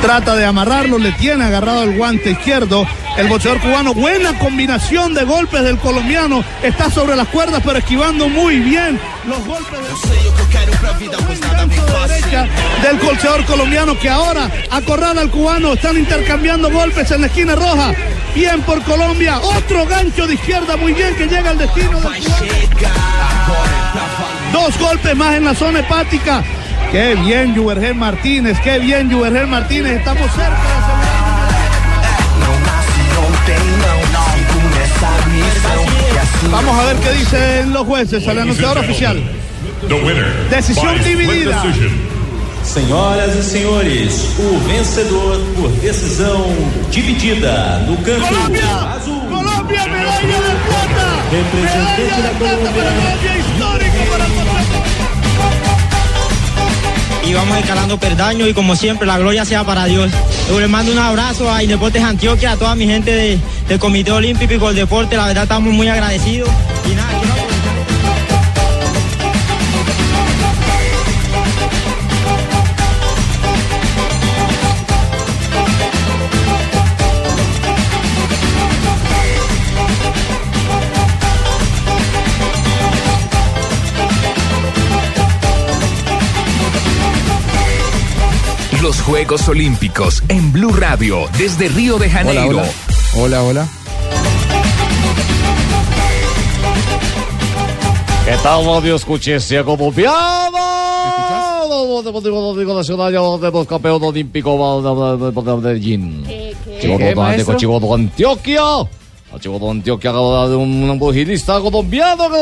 Trata de amarrarlo, le tiene agarrado el guante izquierdo. El boxeador cubano, buena combinación de golpes del colombiano. Está sobre las cuerdas, pero esquivando muy bien los golpes del, boxeador colombiano que ahora acorrala al cubano. Están intercambiando golpes en la esquina roja. Bien por Colombia. Otro gancho de izquierda muy bien que llega al destino del Dos golpes más en la zona hepática. Qué bien, Juvergel Martínez. Qué bien, Juvergel Martínez. Estamos cerca de Vamos a ver qué dicen los jueces al anunciador oficial. Decisión dividida. Senhoras e senhores, o vencedor por decisão dividida no canto Colombia, azul. Colombia, medalla de plata. Representante da Plata para Colômbia. Colombia, histórico para. Y vamos escalando perdaño y como siempre la gloria sea para Dios. Yo les mando un abrazo a Indeportes Antioquia, a toda mi gente de- del Comité Olímpico del Deporte, la verdad estamos muy agradecidos y Los Juegos Olímpicos en Blue Radio desde Río de Janeiro. Hola, hola. Hola, hola. ¿Qué tal, radio escuchencia colombiana? Deportivo Olímpico Nacional, ya tenemos campeón olímpico de- de- de Medellín. Chico de Antioquia. De Antioquia, de un pugilista colombiano que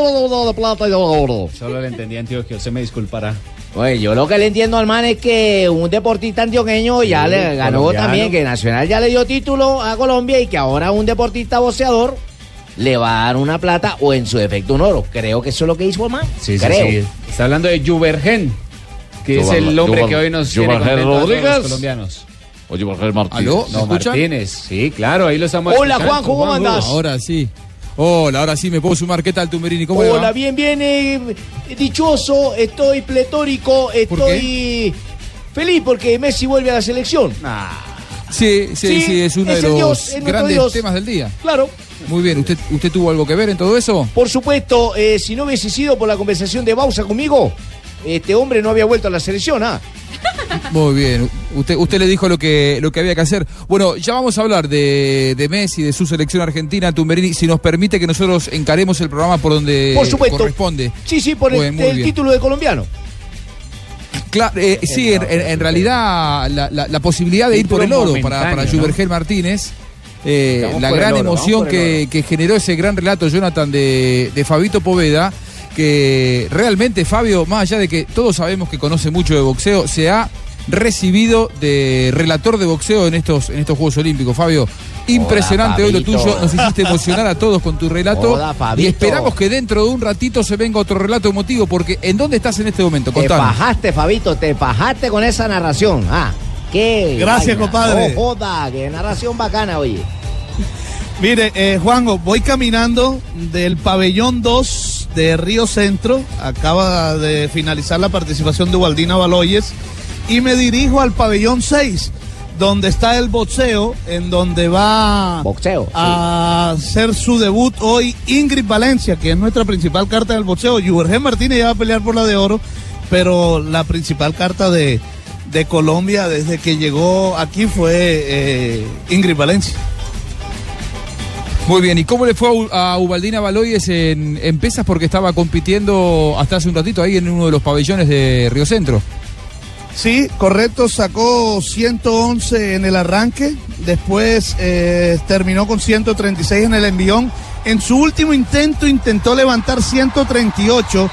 de plata y de oro. Solo le entendí Antioquia, usted me disculpará. Oye, yo lo que le entiendo al man es que un deportista antioqueño ya le ganó colombiano. también, que Nacional ya le dio título a Colombia y que ahora un deportista boxeador le va a dar una plata o en su defecto un oro. Creo que eso es lo que hizo el man. Sí, sí, Creo. sí. Está hablando de Juvergen, que es el hombre que hoy nos tiene Juvergen contento a Rodríguez. los colombianos. Oye, Jorge Martínez. ¿Aló? ¿Me No, escuchan? Martínez, sí, claro, ahí lo estamos Hola, escuchando, Juanjo, ¿cómo andás? Ahora sí. Hola, ahora sí me puedo sumar. ¿Qué tal, Tumerini? ¿Cómo va? Hola, bien, bien, eh, dichoso, estoy pletórico, estoy feliz porque Messi vuelve a la selección. Sí, sí, Sí, sí, es uno es de los Dios, grandes Dios. temas del día. Claro. Muy bien, ¿usted, usted tuvo algo que ver en todo eso? Por supuesto, eh, si no hubiese sido por la conversación de Bausa conmigo, este hombre no había vuelto a la selección, ¿ah? Muy bien, usted, usted le dijo lo que, lo que había que hacer. Bueno, ya vamos a hablar de, de Messi, de su selección argentina, Tumberini, si nos permite que nosotros encaremos el programa por donde Por supuesto. corresponde. Sí, sí, por el, título de colombiano. Cla- eh, sí, en, en- en realidad la, la- la posibilidad de ir por el oro para, para. Juvergel Martínez. eh, la gran oro, emoción que, que generó ese gran relato, Jonathan, de, de Fabito Poveda, que realmente Fabio, más allá de que todos sabemos que conoce mucho de boxeo, se ha recibido de relator de boxeo en estos, en estos Juegos Olímpicos. Fabio, impresionante hoy lo tuyo, nos hiciste emocionar a todos con tu relato Hola, y esperamos que dentro de un ratito se venga otro relato emotivo, porque ¿en dónde estás en este momento? Te Contanos. pajaste, Fabito, te pajaste con esa narración. Ah, qué. Gracias, vaina. compadre. Joda, qué narración bacana, oye. Mire, eh, Juanjo, voy caminando del pabellón 2 de Río Centro. Acaba de finalizar la participación de Waldina Baloyes. Y me dirijo al pabellón 6, donde está el boxeo, en donde va Boxeo. a hacer su debut hoy Ingrid Valencia, que es nuestra principal carta del boxeo. Juvergen Martínez ya va a pelear por la de oro, pero la principal carta de, de Colombia desde que llegó aquí fue eh, Ingrid Valencia. Muy bien, ¿y cómo le fue a Ubaldina Baloyes en, en pesas? Porque estaba compitiendo hasta hace un ratito ahí en uno de los pabellones de Río Centro. Sí, correcto, sacó 111 en el arranque, después eh, terminó con 136 en el envión. En su último intento intentó levantar 138,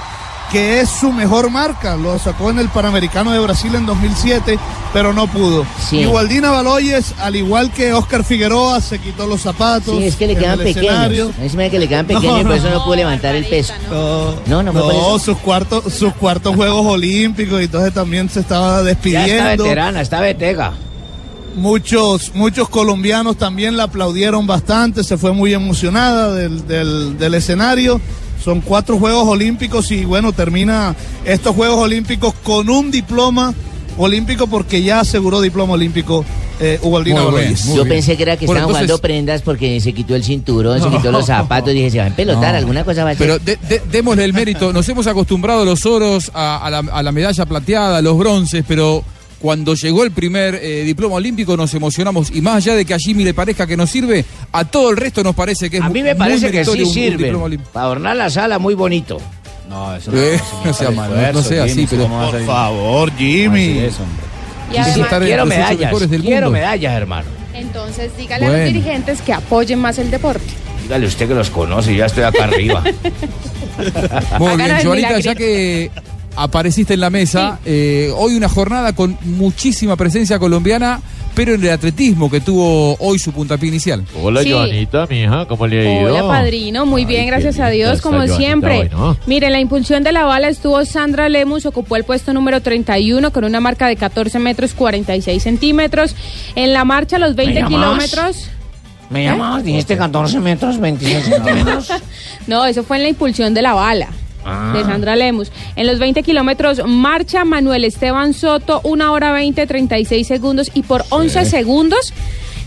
que es su mejor marca. Lo sacó en el Panamericano de Brasil en 2007, pero no pudo. Sí. Y Waldina Baloyes, al igual que Oscar Figueroa, se quitó los zapatos. Sí, es que le quedan pequeños. Da que le quedan pequeños y por eso no pudo levantar el peso. No, No, no sus cuartos, sus cuartos Juegos Olímpicos y entonces también se estaba Ya despidiendo. está veterana, está vetega. Muchos, muchos colombianos también la aplaudieron bastante, se fue muy emocionada del, del- del escenario. Son cuatro Juegos Olímpicos y bueno, termina estos Juegos Olímpicos con un diploma olímpico porque ya aseguró diploma olímpico eh, Ubaldina Yo pensé que era que Bueno, estaban entonces- jugando prendas porque se quitó el cinturón, se quitó los zapatos. Dije, se va a empelotar, No. alguna cosa va a. Pero de- de- démosle el mérito. Nos hemos acostumbrado a los oros, a, a la, a la medalla plateada, a los bronces, pero cuando llegó el primer eh, diploma olímpico nos emocionamos. Y más allá de que a Jimmy le parezca que nos sirve, a todo el resto nos parece que es a mí me parece que sí sirve. diploma olímpico. Para adornar la sala, muy bonito. No, eso Eh, no, no sea malo, no, no sea así, pero Por favor, Jimmy. Eso, hombre. Y además- Quiero medallas, del quiero mundo. medallas, hermano. Entonces, dígale a los dirigentes que apoyen más el deporte. Dígale usted que los conoce, yo ya estoy acá arriba. Muy bien, Joanita, ya que apareciste en la mesa, eh, hoy una jornada con muchísima presencia colombiana, pero en el atletismo que tuvo hoy su puntapié inicial. Hola, Sí. Joanita, mi hija, ¿cómo le ha ido? Hola, padrino. Muy Ay, bien, gracias a Dios, como Joanita siempre. hoy, ¿no? Mire, en la impulsión de la bala estuvo Sandra Lemus, ocupó el puesto número 31 con una marca de 14 metros 46 centímetros. En la marcha, los 20 llamas? kilómetros. ¿Me llamas? Dijiste 14 metros, 26 centímetros. No, eso fue en la impulsión de la bala. Ah. De Sandra Lemus. En los 20 kilómetros marcha Manuel Esteban Soto, una hora 20, 36 segundos y por 11 segundos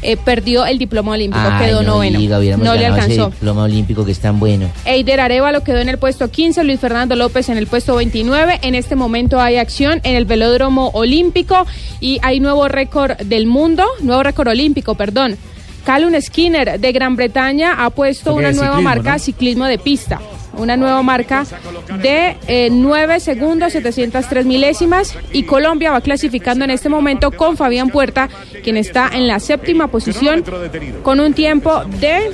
eh, perdió el diploma olímpico, Ay, quedó no noveno. diga, no le ganado ese alcanzó. diploma olímpico que es tan bueno. Eider Arevalo quedó en el puesto 15, Luis Fernando López en el puesto 29. En este momento hay acción en el velódromo olímpico y hay nuevo récord del mundo, nuevo récord olímpico, perdón. Callum Skinner de Gran Bretaña ha puesto Porque una nueva ciclismo, marca ¿no? ciclismo de pista. Una nueva marca de eh, 9 segundos 703 milésimas y Colombia va clasificando en este momento con Fabián Puerta, quien está en la séptima posición con un tiempo de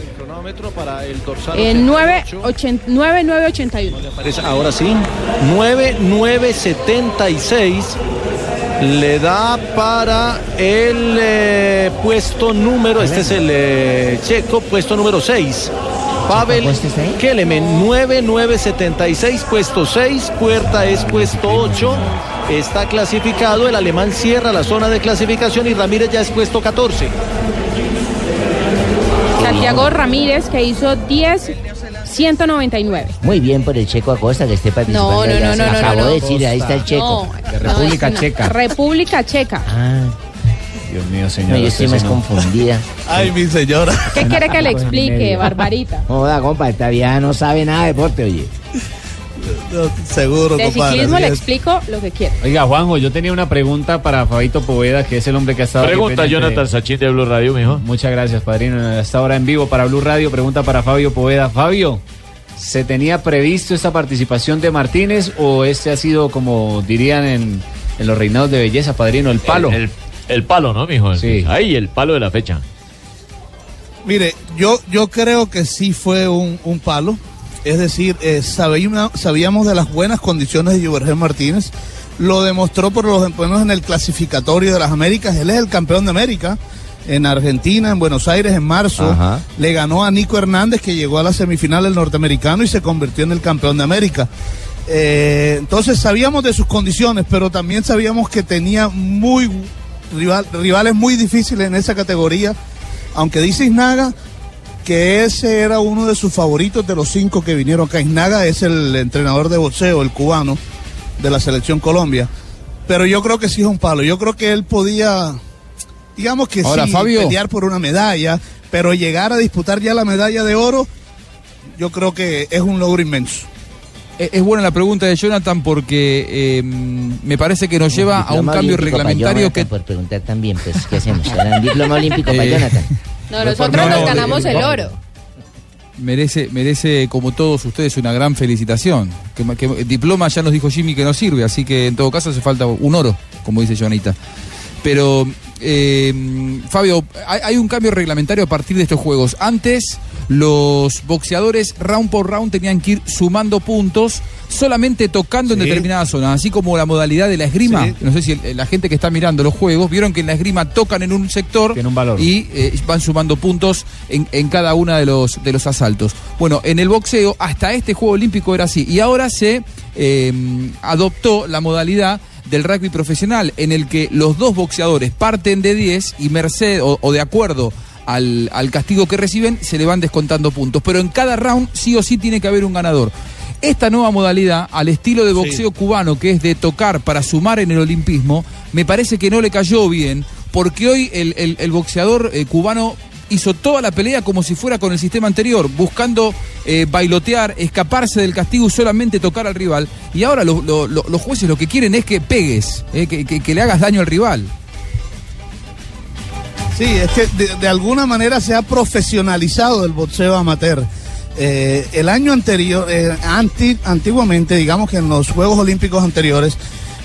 eh, 9.981. Parece- Ahora sí, 9976 le da para el eh, puesto número, este es el eh, checo, puesto número 6. Pavel? Kelemen, 9976, puesto 6, Puerta es puesto 8. Está clasificado, el alemán cierra la zona de clasificación y Ramírez ya es puesto 14. Santiago Ramírez, que hizo 10, 199. Muy bien por el Checo Acosta que esté participando. No, no, no, no, no, Acabo no, de decir, ahí está el Checo. No, De no, República Checa. República Checa. Ah, Dios mío, señor. no, yo estoy más confundida. Ay, mi señora. ¿Qué quiere que le explique. Barbarita? Joda, compa, esta vieja no sabe nada de deporte, oye. No, Seguro, De compadre. ciclismo le explico lo que quiero. Oiga, Juanjo, yo tenía una pregunta para Fabito Poveda, que es el hombre que ha estado. aquí Pregunta de- Jonathan Sachin de Blue Radio, mijo. Muchas gracias, padrino. Hasta ahora en vivo para Blue Radio. Pregunta para Fabio Poveda. Fabio, ¿se tenía previsto esta participación de Martínez o este ha sido, como dirían en, en los reinados de belleza, padrino, el palo? El, el- el palo, ¿no, mijo? Sí. Ahí, el palo de la fecha. Mire, yo, yo creo que sí fue un, un palo. Es decir, eh, sabíamos, sabíamos de las buenas condiciones de Juvergen Martínez. Lo demostró por los menos en el clasificatorio de las Américas. Él es el campeón de América en Argentina, en Buenos Aires, en marzo. Ajá. Le ganó a Nico Hernández, que llegó a la semifinal del norteamericano y se convirtió en el campeón de América. Eh, entonces sabíamos de sus condiciones, pero también sabíamos que tenía muy rival- rivales muy difíciles en esa categoría. Aunque dice Isnaga que ese era uno de sus favoritos de los cinco que vinieron acá. Isnaga es el entrenador de boxeo, el cubano de la selección Colombia. Pero yo creo que sí es un palo. Yo creo que él podía, digamos que Ahora, sí, Fabio. pelear por una medalla, pero llegar a disputar ya la medalla de oro, yo creo que es un logro inmenso. Eh, Es buena la pregunta de Jonathan porque eh, me parece que nos lleva a un cambio reglamentario que... Por preguntar también, pues, ¿qué hacemos? ¿Era un diploma olímpico para Eh, Jonathan? No, nosotros no, nos no, ganamos eh, el vamos. oro. merece, merece, como todos ustedes, una gran felicitación. Que, que el diploma ya nos dijo Jimmy que no sirve, así que en todo caso hace falta un oro, como dice Joanita. Pero, eh, Fabio, hay, hay un cambio reglamentario a partir de estos juegos. Antes, los boxeadores round por round tenían que ir sumando puntos solamente tocando en determinadas zonas, así como la modalidad de la esgrima. Sí. No sé si el- la gente que está mirando los juegos vieron que en la esgrima tocan en un sector Tiene un valor. y eh, van sumando puntos en, en cada uno de los, de los asaltos. Bueno, en el boxeo, hasta este Juego Olímpico era así. Y ahora se eh, adoptó la modalidad del rugby profesional, en el que los dos boxeadores parten de 10 y merced o, o de acuerdo al, al castigo que reciben, se le van descontando puntos. Pero en cada round sí o sí tiene que haber un ganador. Esta nueva modalidad, al estilo de boxeo cubano, que es de tocar para sumar en el olimpismo, me parece que no le cayó bien, porque hoy el, el- el boxeador eh, cubano hizo toda la pelea como si fuera con el sistema anterior, buscando eh, bailotear, escaparse del castigo y solamente tocar al rival. Y ahora lo- lo- lo- los jueces lo que quieren es que pegues, eh, que, le hagas daño al rival. Sí, es que de, alguna manera se ha profesionalizado el boxeo amateur. Eh, el año anterior, anti- antiguamente, digamos que en los Juegos Olímpicos anteriores,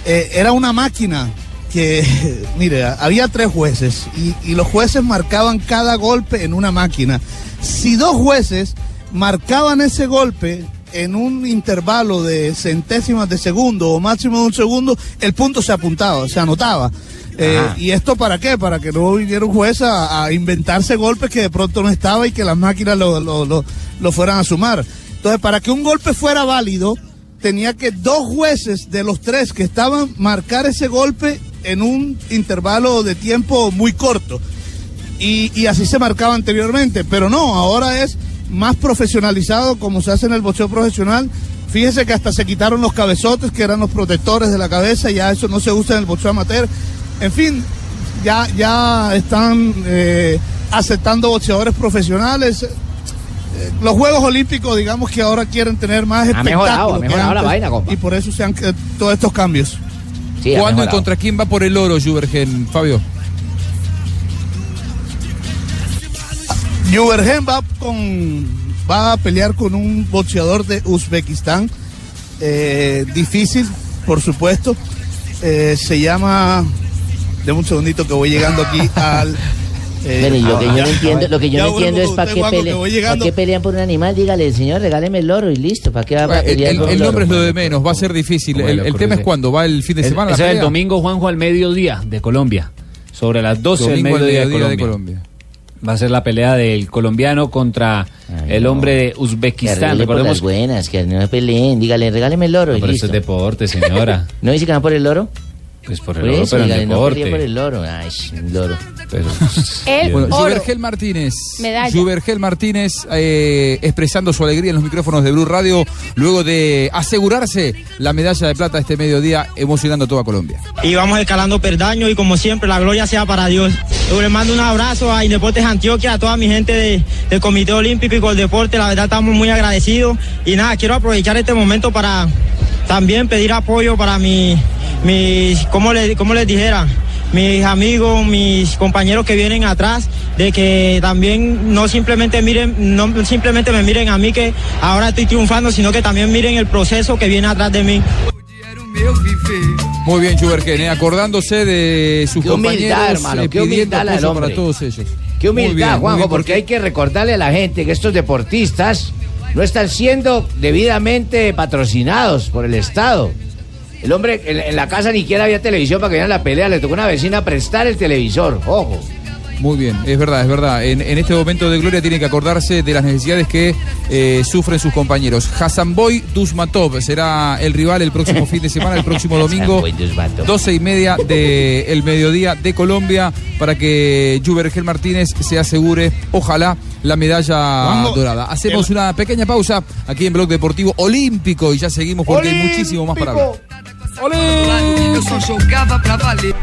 era una máquina que, mire, había tres jueces y, y los jueces marcaban cada golpe en una máquina. Si dos jueces marcaban ese golpe en un intervalo de centésimas de segundo o máximo de un segundo, el punto se apuntaba, se anotaba. Eh. ¿Y esto para qué? Para que no viniera un juez a, a inventarse golpes que de pronto no estaba y que las máquinas lo, lo- lo- lo fueran a sumar. Entonces, para que un golpe fuera válido, tenía que dos jueces de los tres que estaban marcar ese golpe en un intervalo de tiempo muy corto. Y, y así se marcaba anteriormente, pero no, ahora es más profesionalizado como se hace en el boxeo profesional. Fíjese que hasta se quitaron los cabezotes, que eran los protectores de la cabeza, ya eso no se usa en el boxeo amateur. En fin, ya, ya están eh, aceptando boxeadores profesionales. Eh, Los Juegos Olímpicos, digamos que ahora quieren tener más Ha mejorado, ha mejorado la vaina, compa. Y por eso se han eh, todos estos cambios. Sí, ¿Cuándo y contra quién va por el oro, Juvergen, Fabio? Yubergen va con va a pelear con un boxeador de Uzbekistán. Eh, difícil por supuesto. Eh, se llama Deme un segundito que voy llegando aquí al eh, lo que yo ya, no entiendo, lo que yo ya no entiendo es para qué, que ¿para llegando. qué pelean por un animal. Dígale, señor, regáleme el loro y listo. ¿Para qué va a El, pelear el- el loro? nombre es lo de menos, va a ser difícil. ¿Cómo El, el tema es ese? cuándo, va el fin de Es- semana. ese la es el domingo, Juanjo, al mediodía de Colombia. Sobre las 12 del Domingo al mediodía, de, mediodía Colombia. de Colombia. Va a ser la pelea del colombiano contra el hombre de Que Uzbekistán. por Recordemos las buenas, que no peleen. Dígale, regáleme el loro No, y pero listo. eso es deporte, señora. ¿No dice que van por el loro? Pues por el Por oro, eso, pero dígale, no deporte. pelee por el loro. Ay, un loro. Pero- El Bueno, oro. Juvergel Martínez. Medalla. Juvergel Martínez eh, expresando su alegría en los micrófonos de Blue Radio luego de asegurarse la medalla de plata este mediodía, emocionando a toda Colombia. Y vamos escalando perdaño y como siempre la gloria sea para Dios. Yo le mando un abrazo a Indeportes Antioquia, a toda mi gente de- del Comité Olímpico y con deporte, la verdad estamos muy agradecidos. Y nada, quiero aprovechar este momento para también pedir apoyo para mi, mis, ¿cómo, le, cómo les dijera? Mis amigos, mis compañeros que vienen atrás, de que también no simplemente miren, no simplemente me miren a mí que ahora estoy triunfando, sino que también miren el proceso que viene atrás de mí. Muy bien, eh, acordándose de sus Qué humildad, compañeros, hermano, eh, qué pidiendo humildad la del para hombre. todos ellos. Qué humildad, bien, Juanjo, bien, porque hay que recordarle a la gente que estos deportistas no están siendo debidamente patrocinados por el Estado. El hombre en, en la casa ni siquiera había televisión para que vieran la pelea, le tocó a una vecina prestar el televisor, ojo. Muy bien, es verdad, es verdad. En, en este momento de gloria tiene que acordarse de las necesidades que eh, sufren sus compañeros. Hasanboy Dusmatov será el rival el próximo fin de semana, el próximo domingo, Hasanboy Dusmatov. 12 y media del mediodía de Colombia, para que Juvergel Martínez se asegure, ojalá, la medalla dorada. Hacemos una pequeña pausa aquí en Blog Deportivo Olímpico y ya seguimos porque hay muchísimo más para hablar. Eu só jogava pra valer.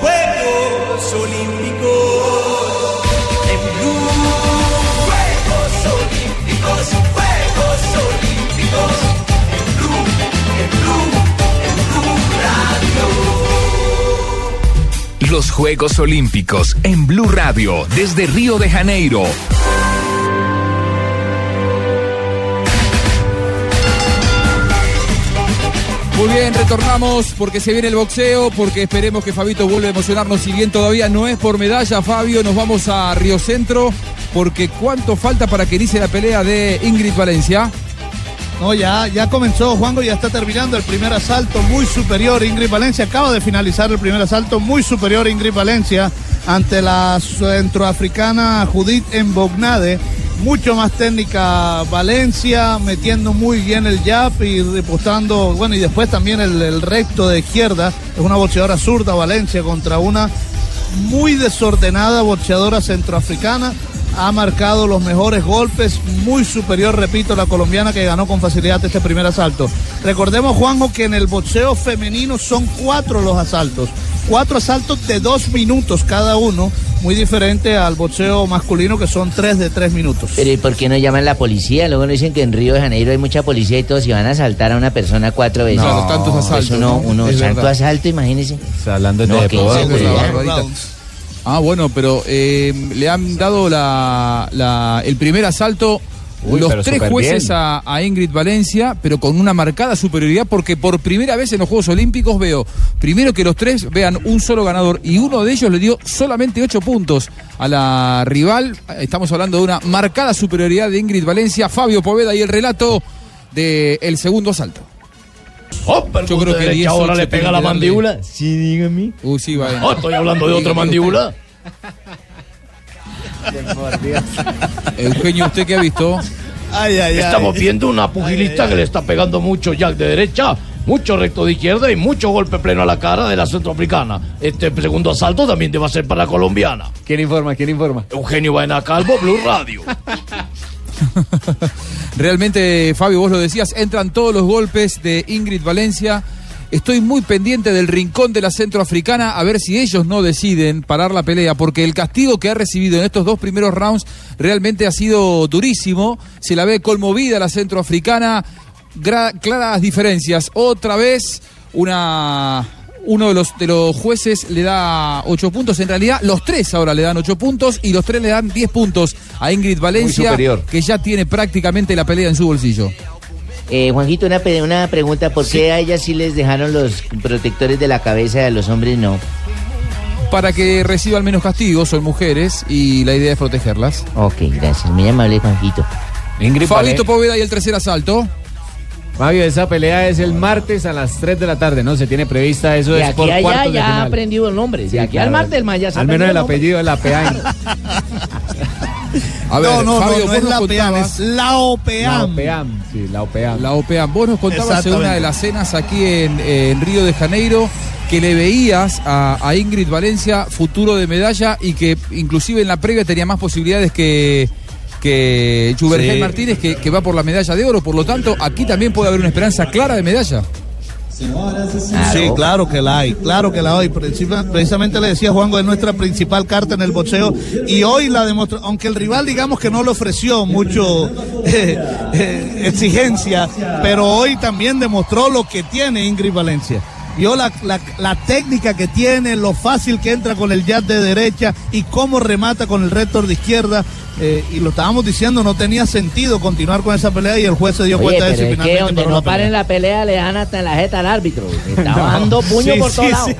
Juegos Olímpicos en Blue. Juegos Olímpicos, Juegos Olímpicos en Blue, en Blue, en Blue Radio. los Juegos Olímpicos en Blue Radio desde Río de Janeiro. Muy bien, retornamos porque se viene el boxeo, porque esperemos que Fabito vuelva a emocionarnos. Si bien todavía no es por medalla, Fabio, nos vamos a Río Centro, porque ¿cuánto falta para que inicie la pelea de Ingrid Valencia? No, ya, ya comenzó, Juanjo, ya está terminando el primer asalto, muy superior Ingrid Valencia, acaba de finalizar el primer asalto, muy superior Ingrid Valencia ante la centroafricana Judith Embognade, mucho más técnica Valencia, metiendo muy bien el jab y repostando, bueno, y después también el, el recto de izquierda, es una boxeadora zurda Valencia contra una muy desordenada boxeadora centroafricana. Ha marcado los mejores golpes, muy superior, repito, la colombiana que ganó con facilidad este primer asalto. Recordemos, Juanjo, que en el boxeo femenino son cuatro los asaltos, cuatro asaltos de dos minutos cada uno, muy diferente al boxeo masculino que son tres de tres minutos. Pero ¿y por qué no llaman la policía? Luego nos dicen que en Río de Janeiro hay mucha policía y todos y van a asaltar a una persona cuatro veces. No, tantos asaltos, Pues uno, ¿no? uno Es tanto verdad. asalto, imagínese. hablando No, de inseguridad. Ah, bueno, pero eh, le han dado la, la- el primer asalto Uy, los tres jueces a, a Ingrid Valencia, pero con una marcada superioridad, porque por primera vez en los Juegos Olímpicos veo, primero que los tres vean un solo ganador y uno de ellos le dio solamente ocho puntos a la rival. Estamos hablando de una marcada superioridad de Ingrid Valencia, Fabio Poveda y el relato del segundo asalto. Yo creo que derecha 10, ahora 8 le pega la mandíbula. Sí, dígame. Uy, sí, va. Oh, estoy hablando de otra mandíbula. Eugenio, ¿usted qué ha visto? Ay, ay, Estamos viendo una pugilista que le está pegando mucho jack de derecha, mucho recto de izquierda y mucho golpe pleno a la cara de la centroafricana. Este segundo asalto también debe ser para la colombiana. ¿Quién informa? ¿Quién informa? Eugenio Baena Calvo, Blue Radio. Realmente, Fabio, vos lo decías, entran todos los golpes de Ingrid Valencia. Estoy muy pendiente del rincón de la centroafricana a ver si ellos no deciden parar la pelea, porque el castigo que ha recibido en estos dos primeros rounds realmente ha sido durísimo. Se la ve conmovida la centroafricana, claras diferencias. Otra vez, una uno de los, de los jueces le da ocho puntos. En realidad, los tres ahora le dan ocho puntos y los tres le dan 10 puntos a Ingrid Valencia, que ya tiene prácticamente la pelea en su bolsillo. Eh, Juanjito, una, una pregunta. ¿Por qué a ellas sí les dejaron los protectores de la cabeza y a los hombres no? Para que reciban menos castigo, son mujeres y la idea es protegerlas. Ok, gracias. Muy amable, Juanjito. Ingrid Fabito Vale- Poveda y el tercer asalto. Fabio, esa pelea es el martes a las 3 de la tarde, ¿no? Se tiene prevista eso De es aquí por allá cuartos de ya ha final. aprendido el nombre. De Sí, aquí claro. al martes el man ya se Al menos el apellido de la PEAN. A ver, no, no, Fabio, no, es la PEAM, contabas- es la La OPEAM. OPEAM, sí, la OPEAM. La OPEAM. Vos nos contabas en una de las cenas aquí en, en Río de Janeiro que le veías a, a Ingrid Valencia futuro de medalla y que inclusive en la previa tenía más posibilidades que, que Jubergen Sí. Martínez, que, que va por la medalla de oro. Por lo tanto, aquí también puede haber una esperanza clara de medalla. Sí, claro que la hay, claro que la hay. Precisamente le decía Juan, es nuestra principal carta en el boxeo y hoy la demostró, aunque el rival digamos que no le ofreció mucho eh, eh, exigencia, pero hoy también demostró lo que tiene Ingrid Valencia. Vio la, la- la técnica que tiene, lo fácil que entra con el jab de derecha y cómo remata con el rector de izquierda. eh, y lo estábamos diciendo, no tenía sentido continuar con esa pelea y el juez se dio Oye, cuenta de eso es que finalmente donde no la pelea. paren la pelea le dan hasta en la jeta al árbitro. Está bajando puño Sí, por sí, todos lados. sí.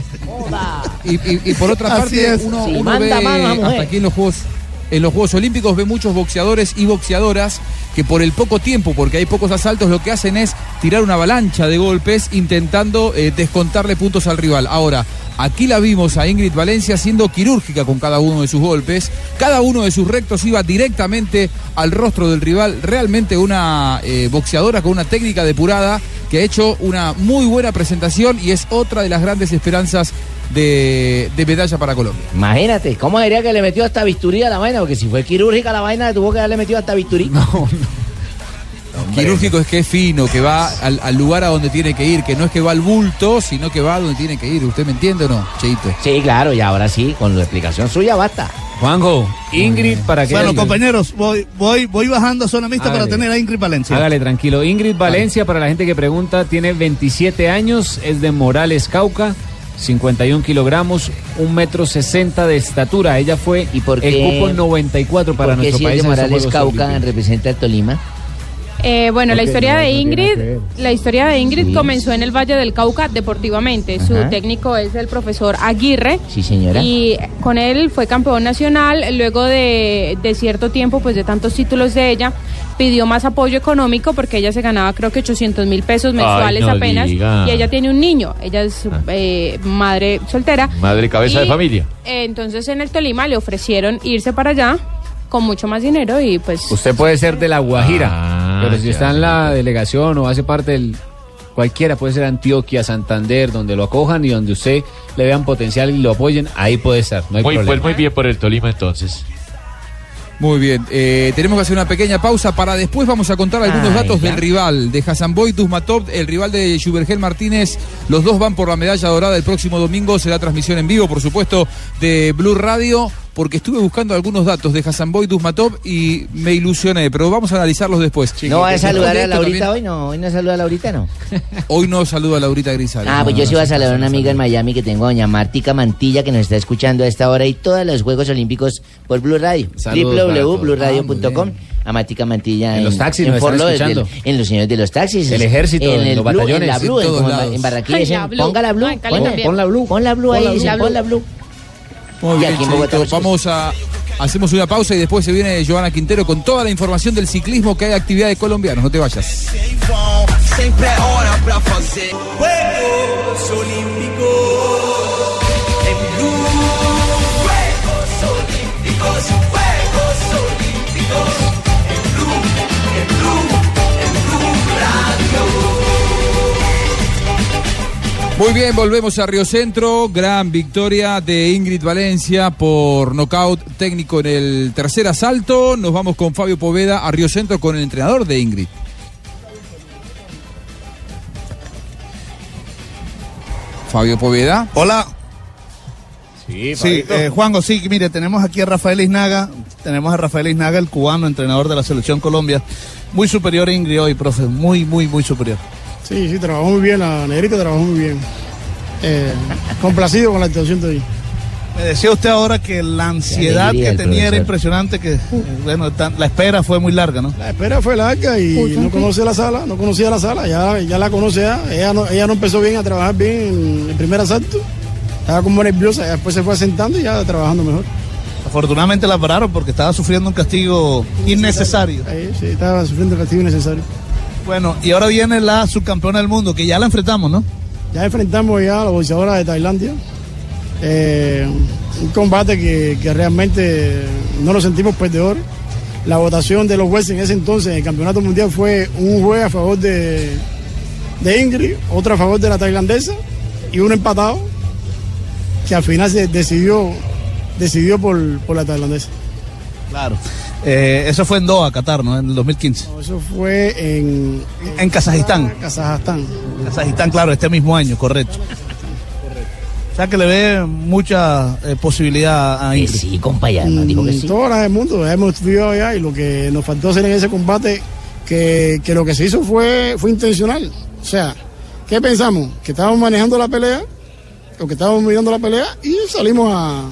Y, y- y por otra Así parte, es. uno, Sí, uno ve mano hasta aquí en los Juegos en los Juegos Olímpicos ve muchos boxeadores y boxeadoras que por el poco tiempo, porque hay pocos asaltos, lo que hacen es tirar una avalancha de golpes intentando eh, descontarle puntos al rival. Ahora, aquí la vimos a Ingrid Valencia siendo quirúrgica con cada uno de sus golpes. Cada uno de sus rectos iba directamente al rostro del rival. Realmente una eh, boxeadora con una técnica depurada que ha hecho una muy buena presentación y es otra de las grandes esperanzas de, de medalla para Colombia. Imagínate, ¿cómo diría que le metió hasta bisturí a la vaina? Porque si fue quirúrgica la vaina, tuvo que haberle metido hasta bisturí. Quirúrgico es que es fino, que va al, al lugar a donde tiene que ir, que no es que va al bulto, sino que va a donde tiene que ir. ¿Usted me entiende o no, Cheito? Sí, claro, y ahora sí, con la explicación suya basta. Juanjo, Ingrid, para que... Bueno, compañeros, voy, voy, voy bajando a zona mixta para tener a Ingrid Valencia. Hágale tranquilo. Ingrid Valencia, para la gente que pregunta, tiene 27 años, es de Morales, Cauca. 51 kilogramos, un metro 60 de estatura. Ella fue ¿Y por el qué- cupo 94 para ¿Por qué nuestro si país. de Morales Cauca representa a Tolima? Eh, bueno, la historia no, de Ingrid, la historia de Ingrid Sí. comenzó en el Valle del Cauca deportivamente. Su técnico es el profesor Aguirre. Sí, señora. Y con él fue campeón nacional. Luego de, de cierto tiempo, pues de tantos títulos de ella, pidió más apoyo económico porque ella se ganaba creo que 800 mil pesos mensuales no apenas. diga. Y ella tiene un niño. Ella es eh, madre soltera. Madre y cabeza de familia. eh, entonces en el Tolima le ofrecieron irse para allá con mucho más dinero y pues... Usted puede ser de la Guajira, Ah, pero si ya, está en la delegación o hace parte del. Cualquiera puede ser Antioquia, Santander, donde lo acojan y donde usted le vean potencial y lo apoyen, ahí puede estar. No hay Muy, problema. pues muy bien por el Tolima entonces. Muy bien, eh, tenemos que hacer una pequeña pausa para después vamos a contar algunos Ay, datos ya. del rival, de Hasanboy Duzmatov, el rival de Jubergel Martínez. Los dos van por la medalla dorada el próximo domingo, será transmisión en vivo, por supuesto, de Blue Radio, porque estuve buscando algunos datos de Hasanboy Duzmatov y me ilusioné, pero vamos a analizarlos después. ¿No va a saludar a Laurita también- hoy? No, hoy no saluda a Laurita, ¿no? Hoy no saluda a Laurita Grisales. Ah, pues yo sí voy a saludar a una amiga en Miami que tengo, a doña Martica Mantilla, que nos está escuchando a esta hora y todos los Juegos Olímpicos por Blue Radio. Www.bluradio.com. A Martica Mantilla En los taxis nos están en los señores de los taxis. El ejército, en el los Blue, batallones, En la en Blue, en, en- en Barranquilla. Ay, dicen, la Blue. Ponga la Blue. No, en. Pon la Blue. Pon la Blue ahí, Pon la Blue. pon la Blue. Muy Y bien, aquí en Bogotá, Cheito, chicos. vamos a... Hacemos una pausa y después se viene Giovanna Quintero con toda la información del ciclismo que hay actividad de colombianos. No te vayas. Muy bien, volvemos a Río Centro. Gran victoria de Ingrid Valencia por nocaut técnico en el tercer asalto. Nos vamos con Fabio Poveda a Río Centro con el entrenador de Ingrid. Fabio Poveda. Hola. Sí, Sí, eh, Juanjo, sí, mire, tenemos aquí a Rafael Isnaga, tenemos a Rafael Isnaga, el cubano, entrenador de la Selección Colombia. Muy superior a Ingrid hoy, profe, muy, muy, muy superior. Sí, sí, trabajó muy bien, la negrita trabajó muy bien. Eh, complacido con la actuación de hoy. Me decía usted ahora que la ansiedad alegría que tenía era impresionante, que eh, bueno, tan- la espera fue muy larga, ¿no? La espera fue larga y Uy, no ¿sí? conoce la sala, no conocía la sala, ya, ya la conoce ya. Ella no, ella no empezó bien a trabajar bien en el primer asalto. Estaba como nerviosa, ya después se fue asentando y ya trabajando mejor. Afortunadamente la pararon porque estaba sufriendo un castigo innecesario. Ahí, sí, estaba sufriendo el castigo innecesario. Bueno, y ahora viene la subcampeona del mundo, que ya la enfrentamos, ¿no? Ya enfrentamos ya a la boxeadora de Tailandia. Eh, un combate que, que realmente no nos sentimos perdedores. La votación de los jueces en ese entonces en el campeonato mundial fue un juez a favor de, de Ingrid, otro a favor de la tailandesa y uno empatado que al final se decidió, decidió por, por la tailandesa. Claro. Eh, eso fue en Doha, Qatar, ¿no? En el 2015. Eso fue en, En Kazajistán. Kazajstán. Kazajistán, claro, este mismo año, correcto. O sea que le ve mucha eh, posibilidad a Ingrid. sí, compa, ya nos dijo que Mm, sí. Todas las del mundo, hemos estudiado ya y lo que nos faltó hacer en ese combate, que, que lo que se hizo fue, fue intencional. O sea, ¿qué pensamos? Que estábamos manejando la pelea, o que estábamos mirando la pelea y salimos a,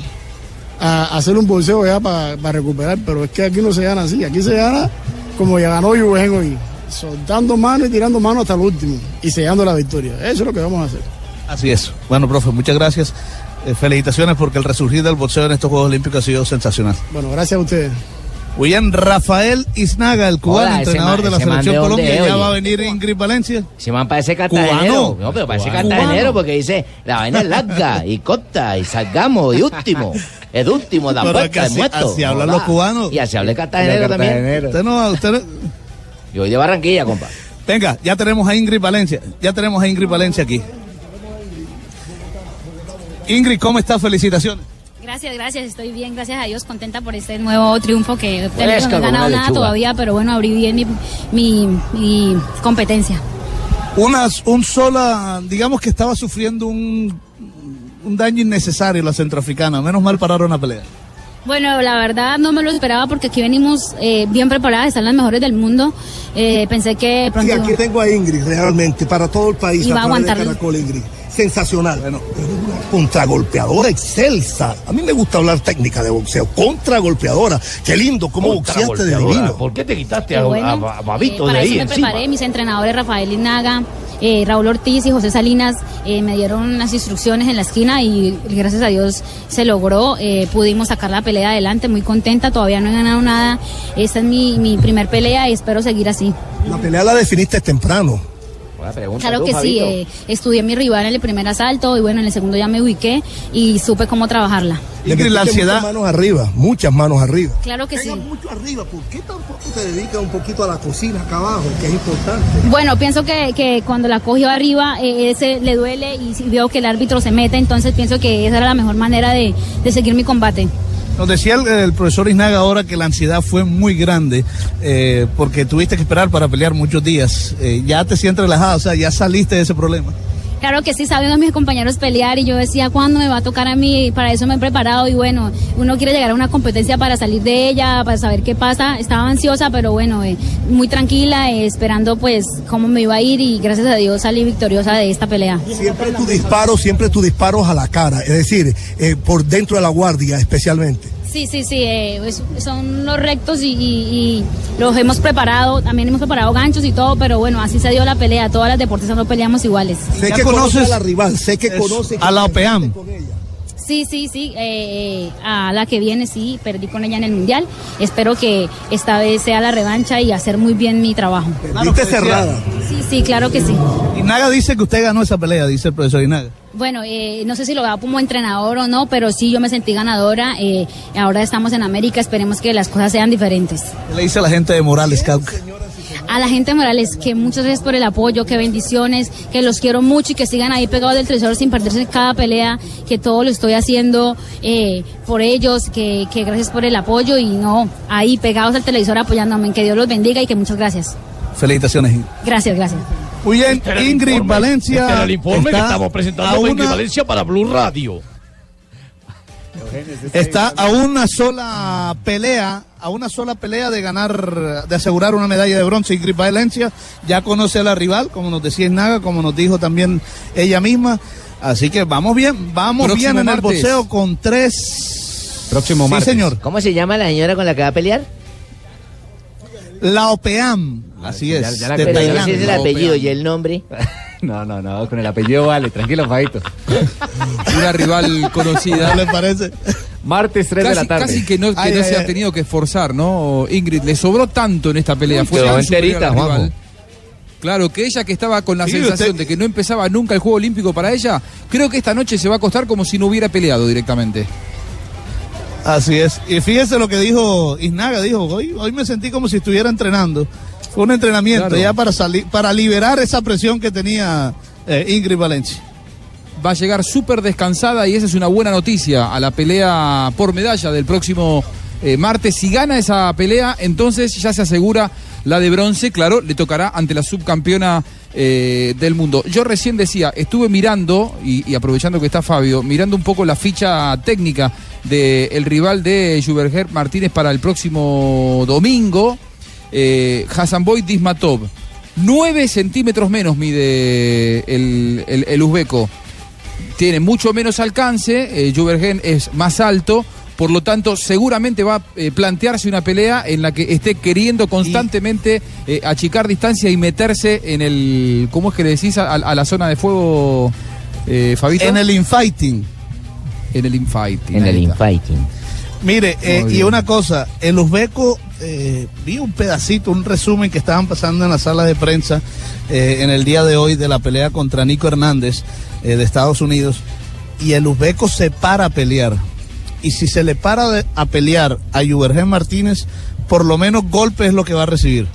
a hacer un bolseo ya para recuperar, pero es que aquí no se gana así, aquí se gana como ya ganó Juven hoy, soltando mano y tirando mano hasta el último y sellando la victoria. Eso es lo que vamos a hacer. Así es. Bueno, profe, muchas gracias. Eh, felicitaciones porque el resurgir del boxeo en estos Juegos Olímpicos ha sido sensacional. Bueno, gracias a ustedes. Bien, Rafael Isnaga, el cubano, Hola, entrenador man- de la Selección Colombia. es, Ya oye. va a venir Ingrid Valencia. Se man parece Cubano. cartagenero. No, pero parece Cubano. cartagenero porque dice la vaina es larga y corta y salgamos y último. Es último, da Pero vuelta, que es así- muerto. así hablan los cubanos. Y así habla el cartagenero también. Usted no, usted no- Yo soy de Barranquilla, compa. Venga, ya tenemos a Ingrid Valencia. Ya tenemos a Ingrid Valencia aquí. Ingrid, ¿cómo estás? Felicitaciones. Gracias, gracias, estoy bien, gracias a Dios, contenta por este nuevo triunfo que No he ganado nada todavía, pero bueno, abrí bien mi, mi, mi competencia. Unas, un sola, digamos que estaba sufriendo un, un daño innecesario la centroafricana. Menos mal pararon la pelea. Bueno, la verdad no me lo esperaba porque aquí venimos eh, bien preparadas, están las mejores del mundo. Eh, pensé que de pronto... Sí, aquí tengo a Ingrid realmente para todo el país. Iba a través de aguantar. Caracol, Ingrid. Sensacional. Bueno, contragolpeadora excelsa. A mí me gusta hablar técnica de boxeo. Contragolpeadora. Qué lindo, cómo boxeaste de divino. ¿Por qué te quitaste Qué bueno. Eh, para eso me preparé, mis entrenadores Rafael Inaga, eh, Raúl Ortiz y José Salinas eh, me dieron unas instrucciones en la esquina y gracias a Dios se logró, eh, pudimos sacar la pelea adelante, muy contenta, todavía no he ganado nada, esta es mi, mi primer pelea y espero seguir así. La pelea la definiste temprano. Claro que sí, eh, estudié mi rival en el primer asalto y bueno, en el segundo ya me ubiqué y supe cómo trabajarla. Ingrid, la ansiedad. Muchas manos arriba, muchas manos arriba. Claro que sí. mucho arriba, ¿por qué tampoco te dedicas un poquito a la cocina acá abajo, que es importante? Bueno, pienso que, que cuando la cogió arriba, eh, ese le duele y si veo que el árbitro se mete, entonces pienso que esa era la mejor manera de, de seguir mi combate. Nos decía el, profesor Isnaga ahora que la ansiedad fue muy grande eh, porque tuviste que esperar para pelear muchos días. Eh, ya te sientes relajada, o sea, ya saliste de ese problema. Claro que sí, sabiendo a mis compañeros pelear y yo decía, ¿cuándo me va a tocar a mí? Para eso me he preparado y bueno, uno quiere llegar a una competencia para salir de ella, para saber qué pasa. Estaba ansiosa, pero bueno, eh, muy tranquila, eh, esperando pues cómo me iba a ir y gracias a Dios salí victoriosa de esta pelea. Siempre tu disparo, siempre tus disparos a la cara, es decir, eh, por dentro de la guardia especialmente. Sí, sí, sí, eh, es- son los rectos y, y- y los hemos preparado, también hemos preparado ganchos y todo, pero bueno, así se dio la pelea, todas las deportistas no peleamos iguales. Sé que conoces a la rival, sé que conoces a la OPEAM. Sí, sí, sí, eh, eh, a la que viene sí, perdí con ella en el Mundial, espero que esta vez sea la revancha y hacer muy bien mi trabajo. Viste cerrada. Sí, sí, claro que sí. Isnaga dice que usted ganó esa pelea, dice el profesor Isnaga. Bueno, eh, no sé si lo veo como entrenador o no, pero sí yo me sentí ganadora. eh, ahora estamos en América, esperemos que las cosas sean diferentes. ¿Qué le dice a la gente de Morales, Cauca? A la gente de Morales, que muchas gracias por el apoyo, que bendiciones, que los quiero mucho y que sigan ahí pegados del televisor sin perderse cada pelea, que todo lo estoy haciendo eh, por ellos, que, que gracias por el apoyo y no, ahí pegados al televisor apoyándome, que Dios los bendiga y que muchas gracias. Felicitaciones. Gracias, gracias. Muy bien, Este Ingrid informe. Valencia. Este era el informe que estamos a presentando con Ingrid Valencia para Blue Radio. Está a una sola pelea, a una sola pelea de ganar, de asegurar una medalla de bronce Ingrid Valencia. Ya conoce a la rival, como nos decía Naga, como nos dijo también ella misma. Así que vamos bien, vamos Próximo bien en el boxeo con tres. Próximo sí, martes. señor. ¿Cómo se llama la señora con la que va a pelear? La OPEAM, así es. ya- ya la de Pero Tailandia. ese es el apellido y el nombre. No, no, no, con el apellido vale, tranquilo, Fabito. Una rival conocida. ¿No le parece? Martes 3 de la tarde. casi que no, que Ay, no ay, se ay. ha tenido que esforzar, ¿no? Ingrid, le sobró tanto en esta pelea. Uy, Fue tan enterita, rival. Claro, que ella que estaba con la Sí, sensación usted- de que no empezaba nunca el Juego Olímpico para ella, creo que esta noche se va a acostar como si no hubiera peleado directamente. Así es. Y fíjese lo que dijo Isnaga, dijo, hoy, hoy me sentí como si estuviera entrenando. Fue un entrenamiento Claro. ya para salir, para liberar esa presión que tenía eh, Ingrid Valencia. Va a llegar súper descansada y esa es una buena noticia a la pelea por medalla del próximo eh, martes. Si gana esa pelea, entonces ya se asegura la de bronce. Claro, le tocará ante la subcampeona eh, del mundo. Yo recién decía, estuve mirando, y, y aprovechando que está Fabio, mirando un poco la ficha técnica del rival de Juberger Martínez para el próximo domingo. Eh, Hasanboy Dismatov. 9 centímetros menos mide el, el, el uzbeco. Tiene mucho menos alcance, eh, Juvergen es más alto, por lo tanto seguramente va a eh, plantearse una pelea en la que esté queriendo constantemente eh, achicar distancia y meterse en el, ¿cómo es que le decís? A, a la zona de fuego, eh, Fabito. En el infighting. En el infighting. En el infighting. Mire, eh, y una cosa, el uzbeco, eh, vi un pedacito, un resumen que estaban pasando en la sala de prensa eh, en el día de hoy de la pelea contra Nico Hernández eh, de Estados Unidos, y el uzbeco se para a pelear. Y si se le para de- a pelear a Juvergen Martínez, por lo menos golpe es lo que va a recibir.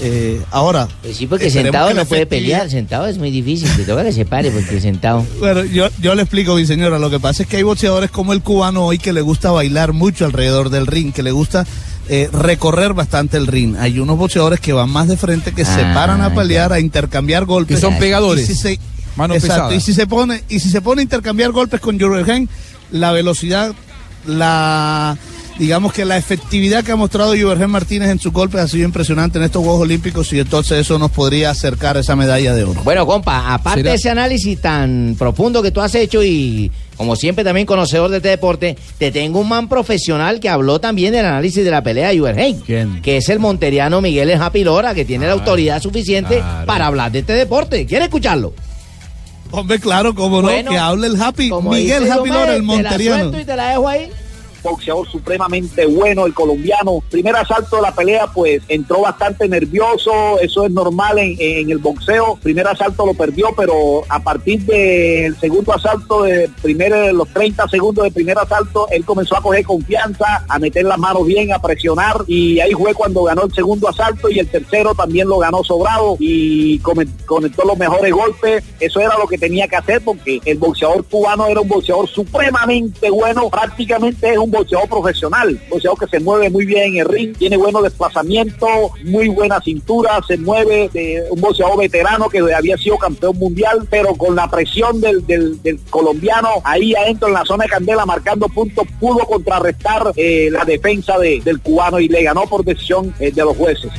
Eh, ahora, Pues sí, porque sentado no puede pelear. Sentado es muy difícil. Te toca que se pare porque sentado. Bueno, yo, yo le explico, mi señora. Lo que pasa es que hay boxeadores como el cubano hoy que le gusta bailar mucho alrededor del ring, que le gusta eh, recorrer bastante el ring. Hay unos boxeadores que van más de frente, que se Ah, paran a ya. pelear, a intercambiar golpes. Que son pegadores. Y si se, Mano exacto, pesada. y si se pone y si se pone a intercambiar golpes con Jurgen, la velocidad, la digamos que la efectividad que ha mostrado Juvergen Martínez en sus golpes ha sido impresionante en estos Juegos Olímpicos y entonces eso nos podría acercar a esa medalla de oro. Bueno, compa, aparte ¿Será? de ese análisis tan profundo que tú has hecho y como siempre también conocedor de este deporte, te tengo un man profesional que habló también del análisis de la pelea de Juvergen. Que es el monteriano Miguel El Happy Lora, que tiene la autoridad suficiente claro. para hablar de este deporte. ¿Quiere escucharlo? Hombre, claro, cómo no, Bueno, que hable el Happy, como Miguel Happy Lora, el te la monteriano. suelto y te la dejo ahí. Boxeador supremamente bueno, el colombiano. Primer asalto de la pelea, pues entró bastante nervioso, eso es normal en, el boxeo. Primer asalto lo perdió, pero a partir del segundo asalto, de primer, los 30 segundos del primer asalto, él comenzó a coger confianza, a meter las manos bien, a presionar y ahí fue cuando ganó el segundo asalto y el tercero también lo ganó sobrado y conectó los mejores golpes. Eso era lo que tenía que hacer porque el boxeador cubano era un boxeador supremamente bueno, prácticamente es un boxeador profesional, boxeador que se mueve muy bien en el ring, tiene buenos desplazamientos, muy buena cintura, se mueve, un boxeador veterano que había sido campeón mundial, pero con la presión del, colombiano ahí adentro en la zona de Candela marcando puntos, pudo contrarrestar eh, la defensa de- del cubano y le ganó por decisión eh, de los jueces.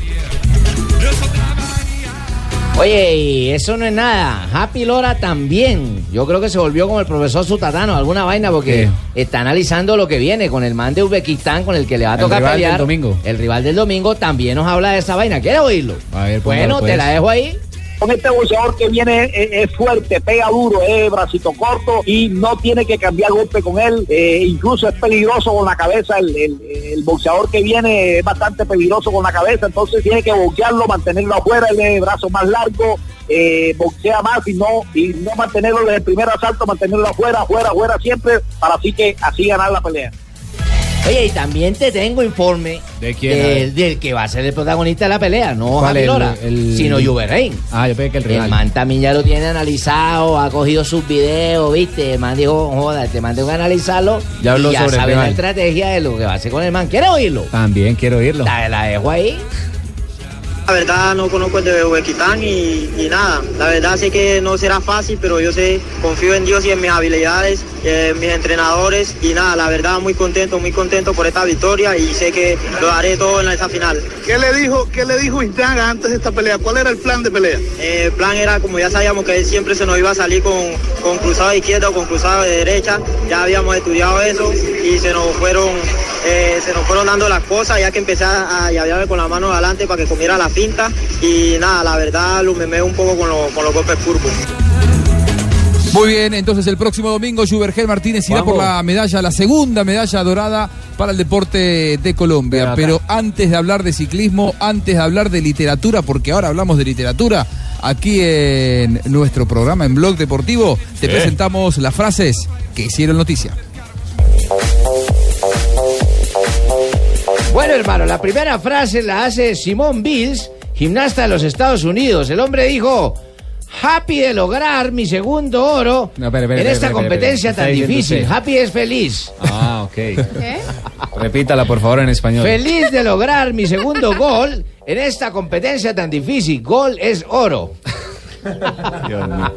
Oye, y eso no es nada. Happy Lora también. Yo creo que se volvió como el profesor Sutatano, alguna vaina, porque está analizando lo que viene con el man de Uzbekistán, con el que le va a El tocar rival del pelear. domingo. El rival del domingo también nos habla de esa vaina. ¿Quieres oírlo? A ver, Bueno, te pues. la dejo ahí. Con este boxeador que viene es, es fuerte, pega duro, es bracito corto y no tiene que cambiar golpe con él. Eh, incluso es peligroso con la cabeza. El, boxeador que viene es bastante peligroso con la cabeza, entonces tiene que boxearlo, mantenerlo afuera, el brazo más largo. eh, boxea más y no y no mantenerlo desde el primer asalto, mantenerlo afuera, afuera, afuera siempre, para así que así ganar la pelea. Oye, y también te tengo informe ¿De quién? Del, del que va a ser el protagonista de la pelea, no ¿Cuál, Happy el- Lora, el- sino. Ah, yo pensé que el rival. El man también ya lo tiene analizado, ha cogido sus videos, ¿viste? El man dijo, joda, te man tengo que analizarlo. Ya habló y ya sobre sabe la estrategia de lo que va a hacer con el man. ¿Quieres oírlo? También quiero oírlo. La, la dejo ahí. La verdad no conozco el de Uzbekistán y, y nada, la verdad sé que no será fácil, pero yo sé, confío en Dios y en mis habilidades, eh, en mis entrenadores y nada, la verdad muy contento, muy contento por esta victoria y sé que lo daré todo en esa final. ¿Qué le dijo, qué le dijo antes de esta pelea? ¿Cuál era el plan de pelea? Eh, el plan era, como ya sabíamos que él siempre se nos iba a salir con, con cruzado de izquierda o con cruzado de derecha, ya habíamos estudiado eso y se nos fueron, eh, se nos fueron dando las cosas ya que empecé a llavearme con la mano adelante para que comiera la finta y nada, la verdad lo memé un poco con, lo- con los golpes curvos. Muy bien, entonces el próximo domingo Juvergel Martínez irá por la medalla, la segunda medalla dorada para el deporte de Colombia. Pero antes de hablar de ciclismo, antes de hablar de literatura, porque ahora hablamos de literatura, aquí en nuestro programa en Blog Deportivo, te presentamos las frases que hicieron noticia. Bueno, hermano, la primera frase la hace Simón Bills, gimnasta de los Estados Unidos. El hombre dijo, happy de lograr mi segundo oro No, espere, espere, en esta espere, competencia tan difícil. usted. Happy es feliz. Ah, ok. Repítala, por favor, en español. Feliz de lograr mi segundo gol en esta competencia tan difícil. Gol es oro. Dios mío.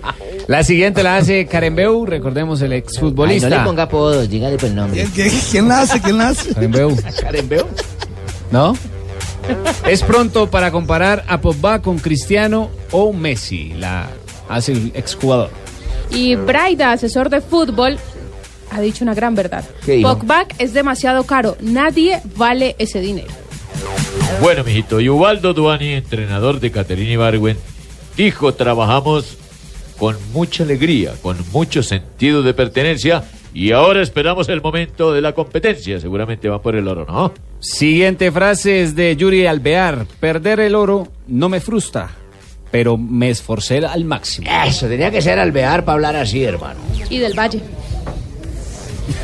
La siguiente la hace Karembeu, recordemos el Ay, exfutbolista. no le ponga apodos, dígale por el nombre. ¿Quién, quién la hace? ¿Quién la hace? Karembeu, Carembeo. ¿no? Es pronto para comparar a Pogba con Cristiano o Messi, la hace el exjugador. Y Braida, asesor de fútbol, ha dicho una gran verdad. Pogba es demasiado caro. Nadie vale ese dinero. Bueno, mijito, y Ubaldo Duani, entrenador de Caterina Ibargüen, dijo, trabajamos con mucha alegría, con mucho sentido de pertenencia, y ahora esperamos el momento de la competencia. Seguramente va por el oro, ¿no? Siguiente frase es de Yuri Alvear. Perder el oro no me frustra, pero me esforcé al máximo. Eso, tenía que ser alvear para hablar así, hermano. Y del Valle.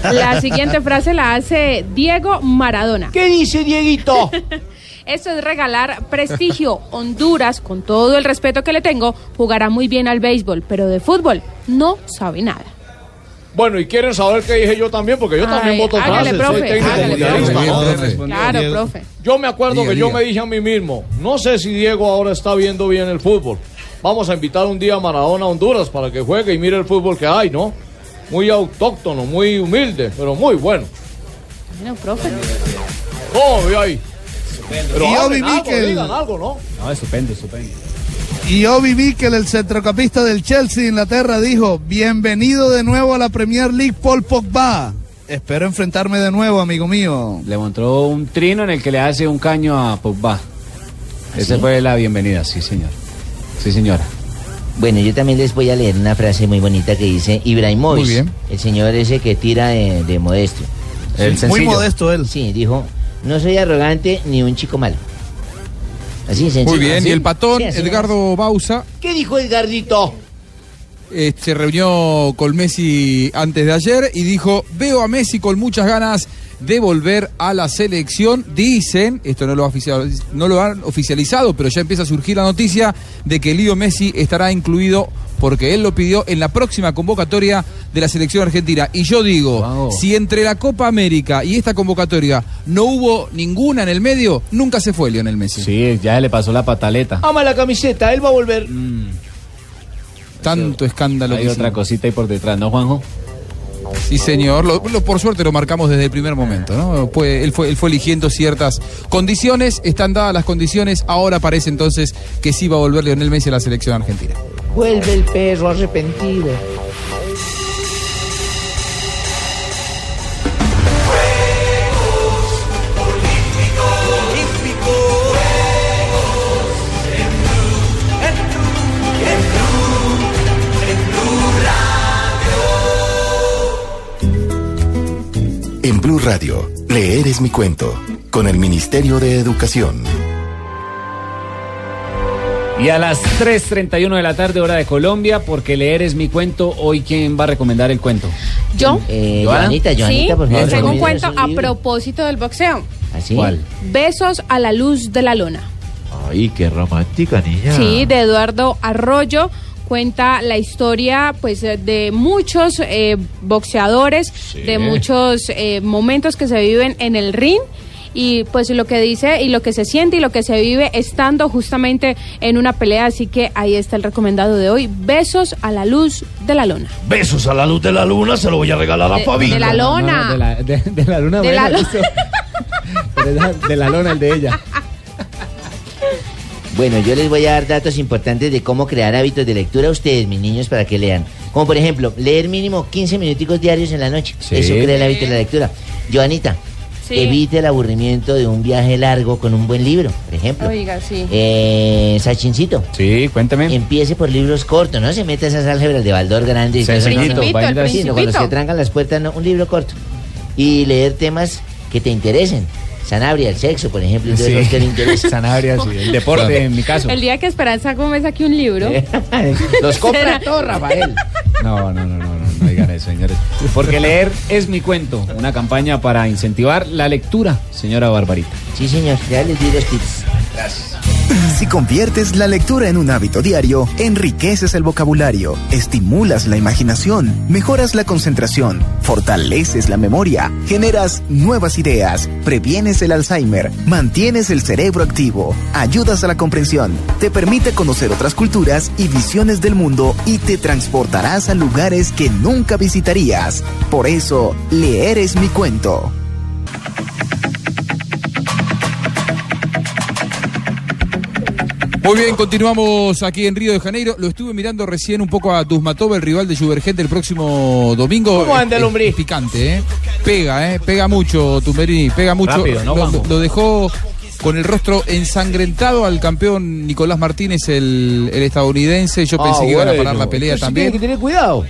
La siguiente frase la hace Diego Maradona. ¿Qué dice Dieguito? Esto es regalar prestigio. Honduras, con todo el respeto que le tengo, jugará muy bien al béisbol, pero de fútbol no sabe nada. Bueno, y quieren saber qué dije yo también, porque yo Ay, también voto hágale, frases, profe, soy técnico hágale, mundialista. profe. ¿no? Bien, Claro, Diego. profe. Yo me acuerdo Diga, que yo me dije a mí mismo, no sé si Diego ahora está viendo bien el fútbol. Vamos a invitar un día a Maradona a Honduras para que juegue y mire el fútbol que hay, ¿no? Muy autóctono, muy humilde, pero muy bueno. Bueno, profe. Oh, ve ahí. Pero Y Obi algo, Mikel. digan algo, ¿no? No, estupendo, estupendo. Y Obi Mikel, el centrocampista del Chelsea de Inglaterra, dijo, bienvenido de nuevo a la Premier League, Paul Pogba. Espero enfrentarme de nuevo, amigo mío. Le mostró un trino en el que le hace un caño a Pogba. Esa ¿Sí? fue la bienvenida, sí, señor. Sí, señora. Bueno, yo también les voy a leer una frase muy bonita que dice Ibrahimovic, el señor ese que tira de, de modesto. El Sí, muy modesto él. Sí, dijo, no soy arrogante ni un chico malo. Así sencillo. Muy bien, Así. y el patón, Sí, Edgardo Bausa, ¿Qué dijo Edgardito? Eh, se reunió con Messi antes de ayer y dijo, veo a Messi con muchas ganas de volver a la selección. Dicen, esto no lo, no lo han oficializado, pero ya empieza a surgir la noticia de que Lío Messi estará incluido porque él lo pidió en la próxima convocatoria de la selección argentina. Y yo digo, si entre la Copa América y esta convocatoria no hubo ninguna en el medio, nunca se fue Lionel Messi. Sí, ya le pasó la pataleta. Ama la camiseta, él va a volver. Tanto escándalo. Hay que otra hicimos. cosita ahí por detrás, ¿no, Juanjo? Sí, señor. Lo, lo- por suerte lo marcamos desde el primer momento, ¿no? Fue- él, fue, él fue eligiendo ciertas condiciones, están dadas las condiciones, ahora parece entonces que sí va a volver Lionel Messi a la selección argentina. Vuelve el perro arrepentido. En Blue Radio, leer es mi cuento, con el Ministerio de Educación. Y a las 3.31 de la tarde, hora de Colombia, porque leer es mi cuento, hoy ¿quién va a recomendar el cuento? Yo. Eh. Joanita, Joanita, sí, por favor. les tengo un cuento a propósito del boxeo. ¿Así? ¿Cuál? Besos a la luz de la luna. Ay, qué romántica, niña. Sí, de Eduardo Arroyo. Cuenta la historia pues de muchos eh, boxeadores, de muchos eh, momentos que se viven en el ring y pues lo que dice y lo que se siente y lo que se vive estando justamente en una pelea. Así que ahí está el recomendado de hoy. Besos a la luz de la luna. Besos a la luz de la luna, se lo voy a regalar a Fabito. de la lona. de, la, de- de la luna, De la bueno, la- de la lona, el de ella. Bueno, yo les voy a dar datos importantes de cómo crear hábitos de lectura a ustedes, mis niños, para que lean. Como por ejemplo, leer mínimo 15 minuticos diarios en la noche. Sí. Eso crea el hábito de la lectura. Joanita, Sí. evite el aburrimiento de un viaje largo con un buen libro, por ejemplo. Oiga, sí. Eh, Sachincito. Sí, cuéntame. Empiece por libros cortos, no se meta esas álgebras de Baldor grande y cosas, no, no. Principito, el Sí, no, con los que principito. trancan las puertas, no, un libro corto. Y leer temas que te interesen. Sanabria, el sexo, por ejemplo, todos Sí. los que le. Sanabria, sí, el deporte en mi caso. El día que Esperanza Gómez saque un libro. Los compra todos, Rafael. No, no, no, no, no, no digan eso, señores. Porque leer es mi cuento, una campaña para incentivar la lectura, señora Barbarita. Sí, señor, ya les di los tips. Si conviertes la lectura en un hábito diario, enriqueces el vocabulario, estimulas la imaginación, mejoras la concentración, fortaleces la memoria, generas nuevas ideas, previenes el Alzheimer, mantienes el cerebro activo, ayudas a la comprensión, te permite conocer otras culturas y visiones del mundo y te transportarás a lugares que nunca visitarías. Por eso, leer es mi cuento. Muy bien, continuamos aquí en Río de Janeiro. Lo estuve mirando recién un poco a Duzmatov, el rival de Juvergente el próximo domingo. ¿Cómo anda el Es- hombre? es picante, ¿eh? Pega, ¿eh? Pega mucho, Tumberini, pega mucho. Rápido, ¿no, lo, dejó con el rostro ensangrentado al campeón Nicolás Martínez, el, el estadounidense. Yo pensé Ah, que iban a parar la pelea Pero sí también. Tiene que tener cuidado.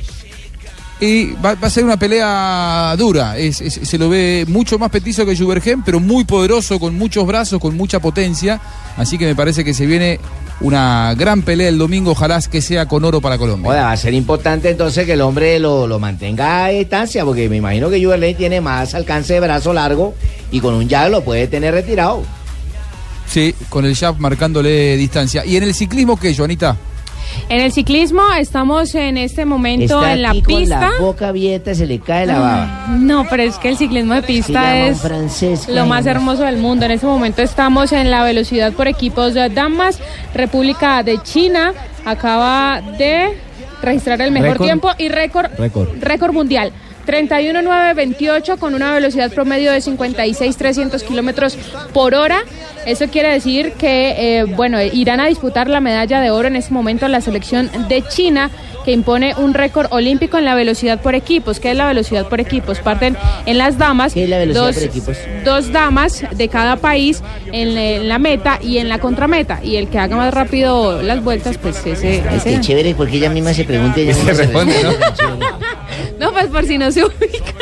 Y va, va a ser una pelea dura. Es- es- se lo ve mucho más petizo que Juvergen, pero muy poderoso, con muchos brazos, con mucha potencia. Así que me parece que se viene una gran pelea el domingo. Ojalá que sea con oro para Colombia. Oiga, va a ser importante entonces que el hombre lo, lo mantenga a distancia, porque me imagino que Juverley tiene más alcance de brazo largo y con un jab lo puede tener retirado. Sí, con el jab marcándole distancia. ¿Y en el ciclismo qué, Joanita? En el ciclismo estamos en este momento Está en la aquí con pista. la boca abierta, se le cae la baba. No, pero es que el ciclismo de pista es lo más hermoso del mundo. En este momento estamos en la velocidad por equipos de damas. República de China acaba de registrar el mejor Récord. tiempo y récord Récord. récord mundial. 31.928 con una velocidad promedio de 56.300 kilómetros por hora. Eso quiere decir que, eh, bueno, irán a disputar la medalla de oro en este momento la selección de China que impone un récord olímpico en la velocidad por equipos. ¿Qué es la velocidad por equipos? Parten en las damas, velocidad dos, por equipos? dos damas de cada país en, la- en la meta y en la contrameta. Y el que haga más rápido las vueltas, pues ese... Ese- qué chévere, porque ella misma se pregunta y ella se responde, No, pues por si no se ubican.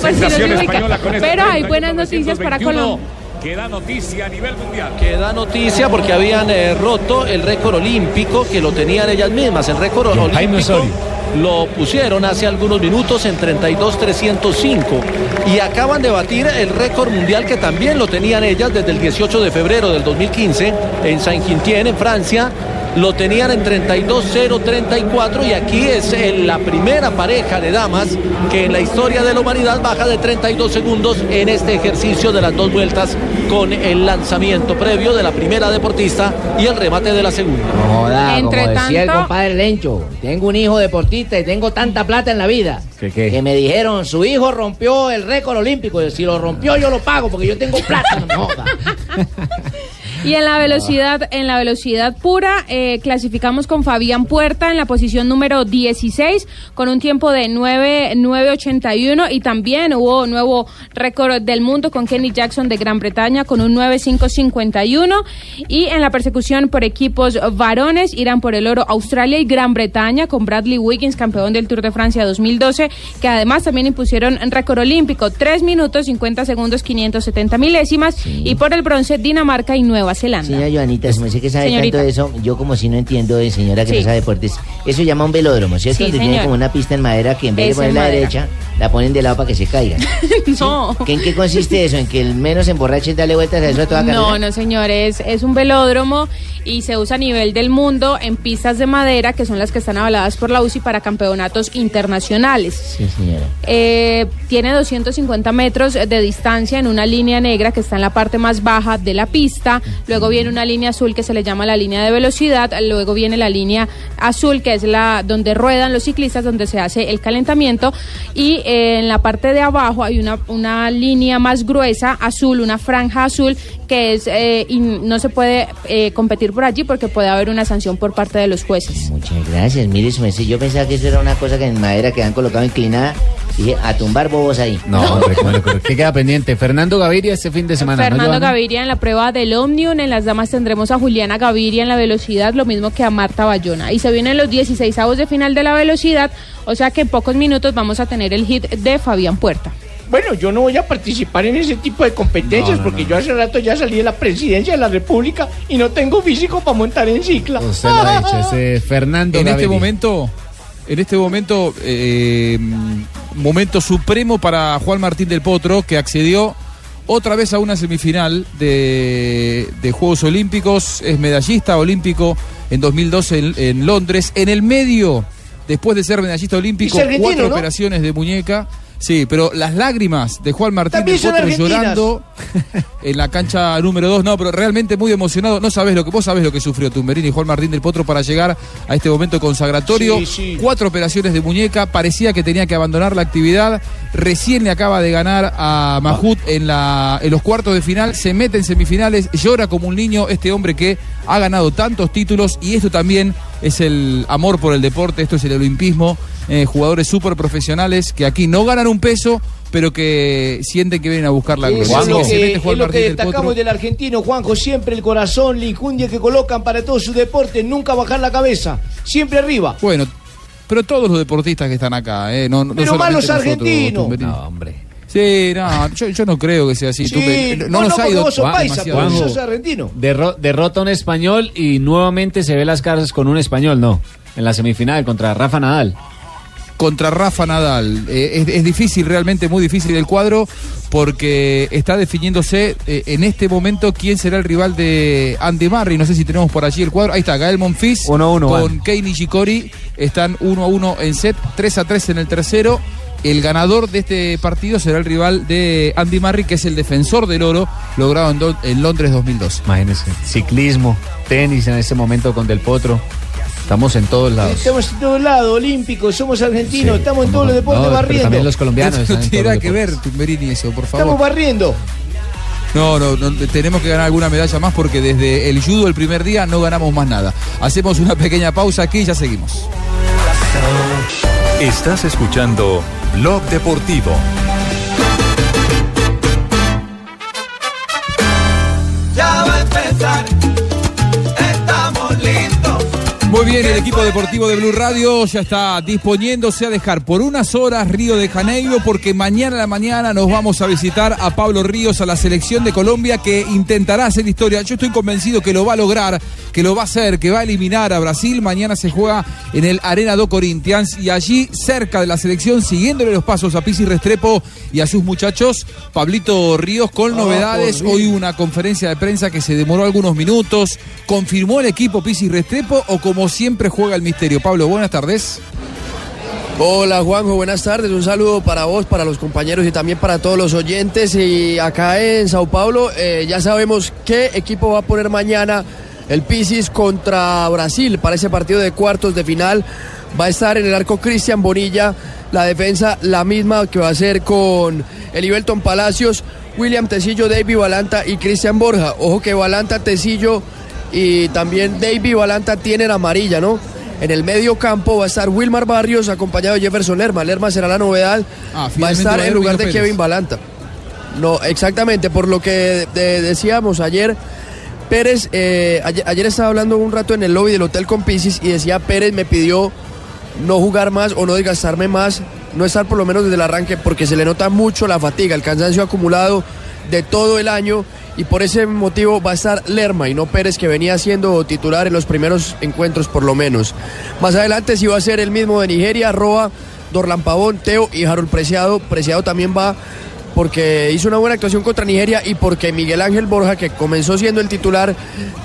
Por si no se este Pero hay buenas noticias para 1921, Colombia. Que da noticia a nivel mundial. Que da noticia porque habían eh, roto el récord olímpico que lo tenían ellas mismas. El récord olímpico lo pusieron hace algunos minutos en 32.305 y acaban de batir el récord mundial que también lo tenían ellas desde el 18 de febrero del 2015 en Saint-Quentin, en Francia. Lo tenían en 32.034 y aquí es eh, la primera pareja de damas que en la historia de la humanidad baja de 32 segundos en este ejercicio de las dos vueltas con el lanzamiento previo de la primera deportista y el remate de la segunda. Joda, Entre como decía el tanto- compadre Lencho, tengo un hijo deportista y tengo tanta plata en la vida. Que me dijeron, su hijo rompió el récord olímpico. Si lo rompió, yo lo pago porque yo tengo plata. No joda. Y en la velocidad, en la velocidad pura, eh, clasificamos con Fabián Puerta en la posición número 16 con un tiempo de 9 9.81 y también hubo nuevo récord del mundo con Kenny Jackson de Gran Bretaña con un 9.551 y en la persecución por equipos varones irán por el oro Australia y Gran Bretaña con Bradley Wiggins, campeón del Tour de Francia 2012, que además también impusieron récord olímpico 3 minutos 50 segundos 570 milésimas y por el bronce Dinamarca y Nueva Zelanda. Señora Joanita, me dice que sabe Señorita. tanto de eso, yo como si no entiendo de señora que Sí. no sabe deportes. Eso llama un velódromo, ¿cierto? Sí, Donde tiene señor. como una pista en madera que en vez Es de ponerla madera. derecha, la ponen de lado para que se caiga. No. ¿Que ¿En qué consiste eso? ¿En que el menos emborrache es darle vueltas a eso a toda carrera? No, no, señores, es un velódromo y se usa a nivel del mundo en pistas de madera, que son las que están avaladas por la UCI para campeonatos internacionales. Sí, señora. Eh, tiene 250 metros de distancia en una línea negra que está en la parte más baja de la pista. Luego viene una línea azul que se le llama la línea de velocidad. Luego viene la línea azul que es la donde ruedan los ciclistas, donde se hace el calentamiento. Y eh, en la parte de abajo hay una, una línea más gruesa, azul, una franja azul que es eh, y no se puede eh, competir por allí porque puede haber una sanción por parte de los jueces. Muchas gracias, mire Yo pensaba que eso era una cosa que en madera que han colocado inclinada. Dije, a tumbar bobos ahí. No, hombre. ¿qué queda pendiente? Fernando Gaviria este fin de semana, ¿no, Fernando? Gaviria en la prueba del Omnium. En las damas tendremos a Juliana Gaviria en la velocidad, lo mismo que a Marta Bayona. Y se vienen los 16 avos de final de la velocidad, o sea que en pocos minutos vamos a tener el hit de Fabián Puerta. Bueno, yo no voy a participar en ese tipo de competencias porque yo hace rato ya salí de la presidencia de la República y no tengo físico para montar en cicla. Usted lo ha dicho, ese Fernando En este momento, en este momento, eh, momento supremo para Juan Martín del Potro, que accedió otra vez a una semifinal de, de Juegos Olímpicos, es medallista olímpico en 2012 en, en Londres. En el medio, después de ser medallista olímpico, cuatro ¿no? operaciones de muñeca. Sí, pero las lágrimas de Juan Martín del Potro llorando en la cancha número 2, no, pero realmente muy emocionado. No sabes lo que vos sabés lo que sufrió Tumberini y Juan Martín del Potro para llegar a este momento consagratorio. Sí, sí. Cuatro operaciones de muñeca, parecía que tenía que abandonar la actividad. Recién le acaba de ganar a Mahut en, la, en los cuartos de final, se mete en semifinales, llora como un niño este hombre que ha ganado tantos títulos y esto también es el amor por el deporte, esto es el olimpismo. eh, jugadores súper profesionales que aquí no ganan un peso, pero que sienten que vienen a buscar la gloria. Es lo que, mete Juan es lo que Martín del destacamos del argentino, Juanjo. Siempre el corazón, la injundia que colocan para todo su deporte, nunca bajar la cabeza, siempre arriba. Bueno, pero todos los deportistas que están acá, ¿eh? No, no Pero más los argentinos. No, hombre. Sí, no, yo, yo no creo que sea así. Sí, no, no, no, nos ha ido vos sos Juan, paisa, demasiado sos argentino. Derro- derrota a un español y nuevamente se ve las caras con un español, no. En la semifinal contra Rafa Nadal. contra Rafa Nadal. Eh, es, es difícil, realmente muy difícil el cuadro, porque está definiéndose eh, en este momento quién será el rival de Andy Murray. No sé si tenemos por allí el cuadro. Ahí está, Gael Monfils Uno a uno, con. Kei Nishikori. Están 1 a 1 en set, 3 a 3 en el tercero. El ganador de este partido será el rival de Andy Murray, que es el defensor del oro, logrado en, Do- en Londres 2012. Imagínense. Ciclismo, tenis en este momento con Del Potro. Estamos en todos lados. Estamos en todos lados, olímpicos, somos argentinos, Sí, estamos en todos los deportes No, barriendo. también los colombianos No tiene que ver, Tumberini, eso, por Estamos favor. barriendo. No, no, no, tenemos que ganar alguna medalla más porque desde el judo el primer día no ganamos más nada. Hacemos una pequeña pausa aquí y ya seguimos. Estás escuchando Blog Deportivo. Ya va a empezar. Muy bien, el equipo deportivo de Blue Radio ya está disponiéndose a dejar por unas horas Río de Janeiro porque mañana a la mañana nos vamos a visitar a Pablo Ríos a la selección de Colombia que intentará hacer historia. Yo estoy convencido que lo va a lograr, que lo va a hacer, que va a eliminar a Brasil. Mañana se juega en el Arena do Corinthians y allí cerca de la selección, siguiéndole los pasos a Pisi Restrepo y a sus muchachos, Pablito Ríos con novedades. por Hoy una conferencia de prensa que se demoró algunos minutos. ¿Confirmó el equipo Pisi Restrepo o como siempre juega el misterio? Pablo, buenas tardes. Hola Juanjo, buenas tardes. Un saludo para vos, para los compañeros y también para todos los oyentes. Y acá en Sao Paulo eh, ya sabemos qué equipo va a poner mañana el Pisis contra Brasil para ese partido de cuartos de final. Va a estar en el arco Cristian Bonilla, la defensa la misma que va a ser con Elibelton Palacios, William Tecillo, David Balanta y Cristian Borja. Ojo que Balanta, Tecillo y también David Balanta tienen amarilla, ¿no? En el medio campo va a estar Wilmar Barrios acompañado de Jefferson Lerma. Lerma será la novedad. va a Ah, estar va a en ir lugar de Pérez. Kevin Balanta. No, exactamente, por lo que de- decíamos ayer, Pérez, eh, ayer, ayer estaba hablando un rato en el lobby del Hotel con Pisis y decía Pérez me pidió no jugar más o no desgastarme más, no estar por lo menos desde el arranque porque se le nota mucho la fatiga, el cansancio acumulado de todo el año y por ese motivo va a estar Lerma y no Pérez que venía siendo titular en los primeros encuentros por lo menos. Más adelante sí va a ser el mismo de Nigeria, Roa, Dorlan Pavón, Teo y Harold Preciado. Preciado también va porque hizo una buena actuación contra Nigeria y porque Miguel Ángel Borja, que comenzó siendo el titular,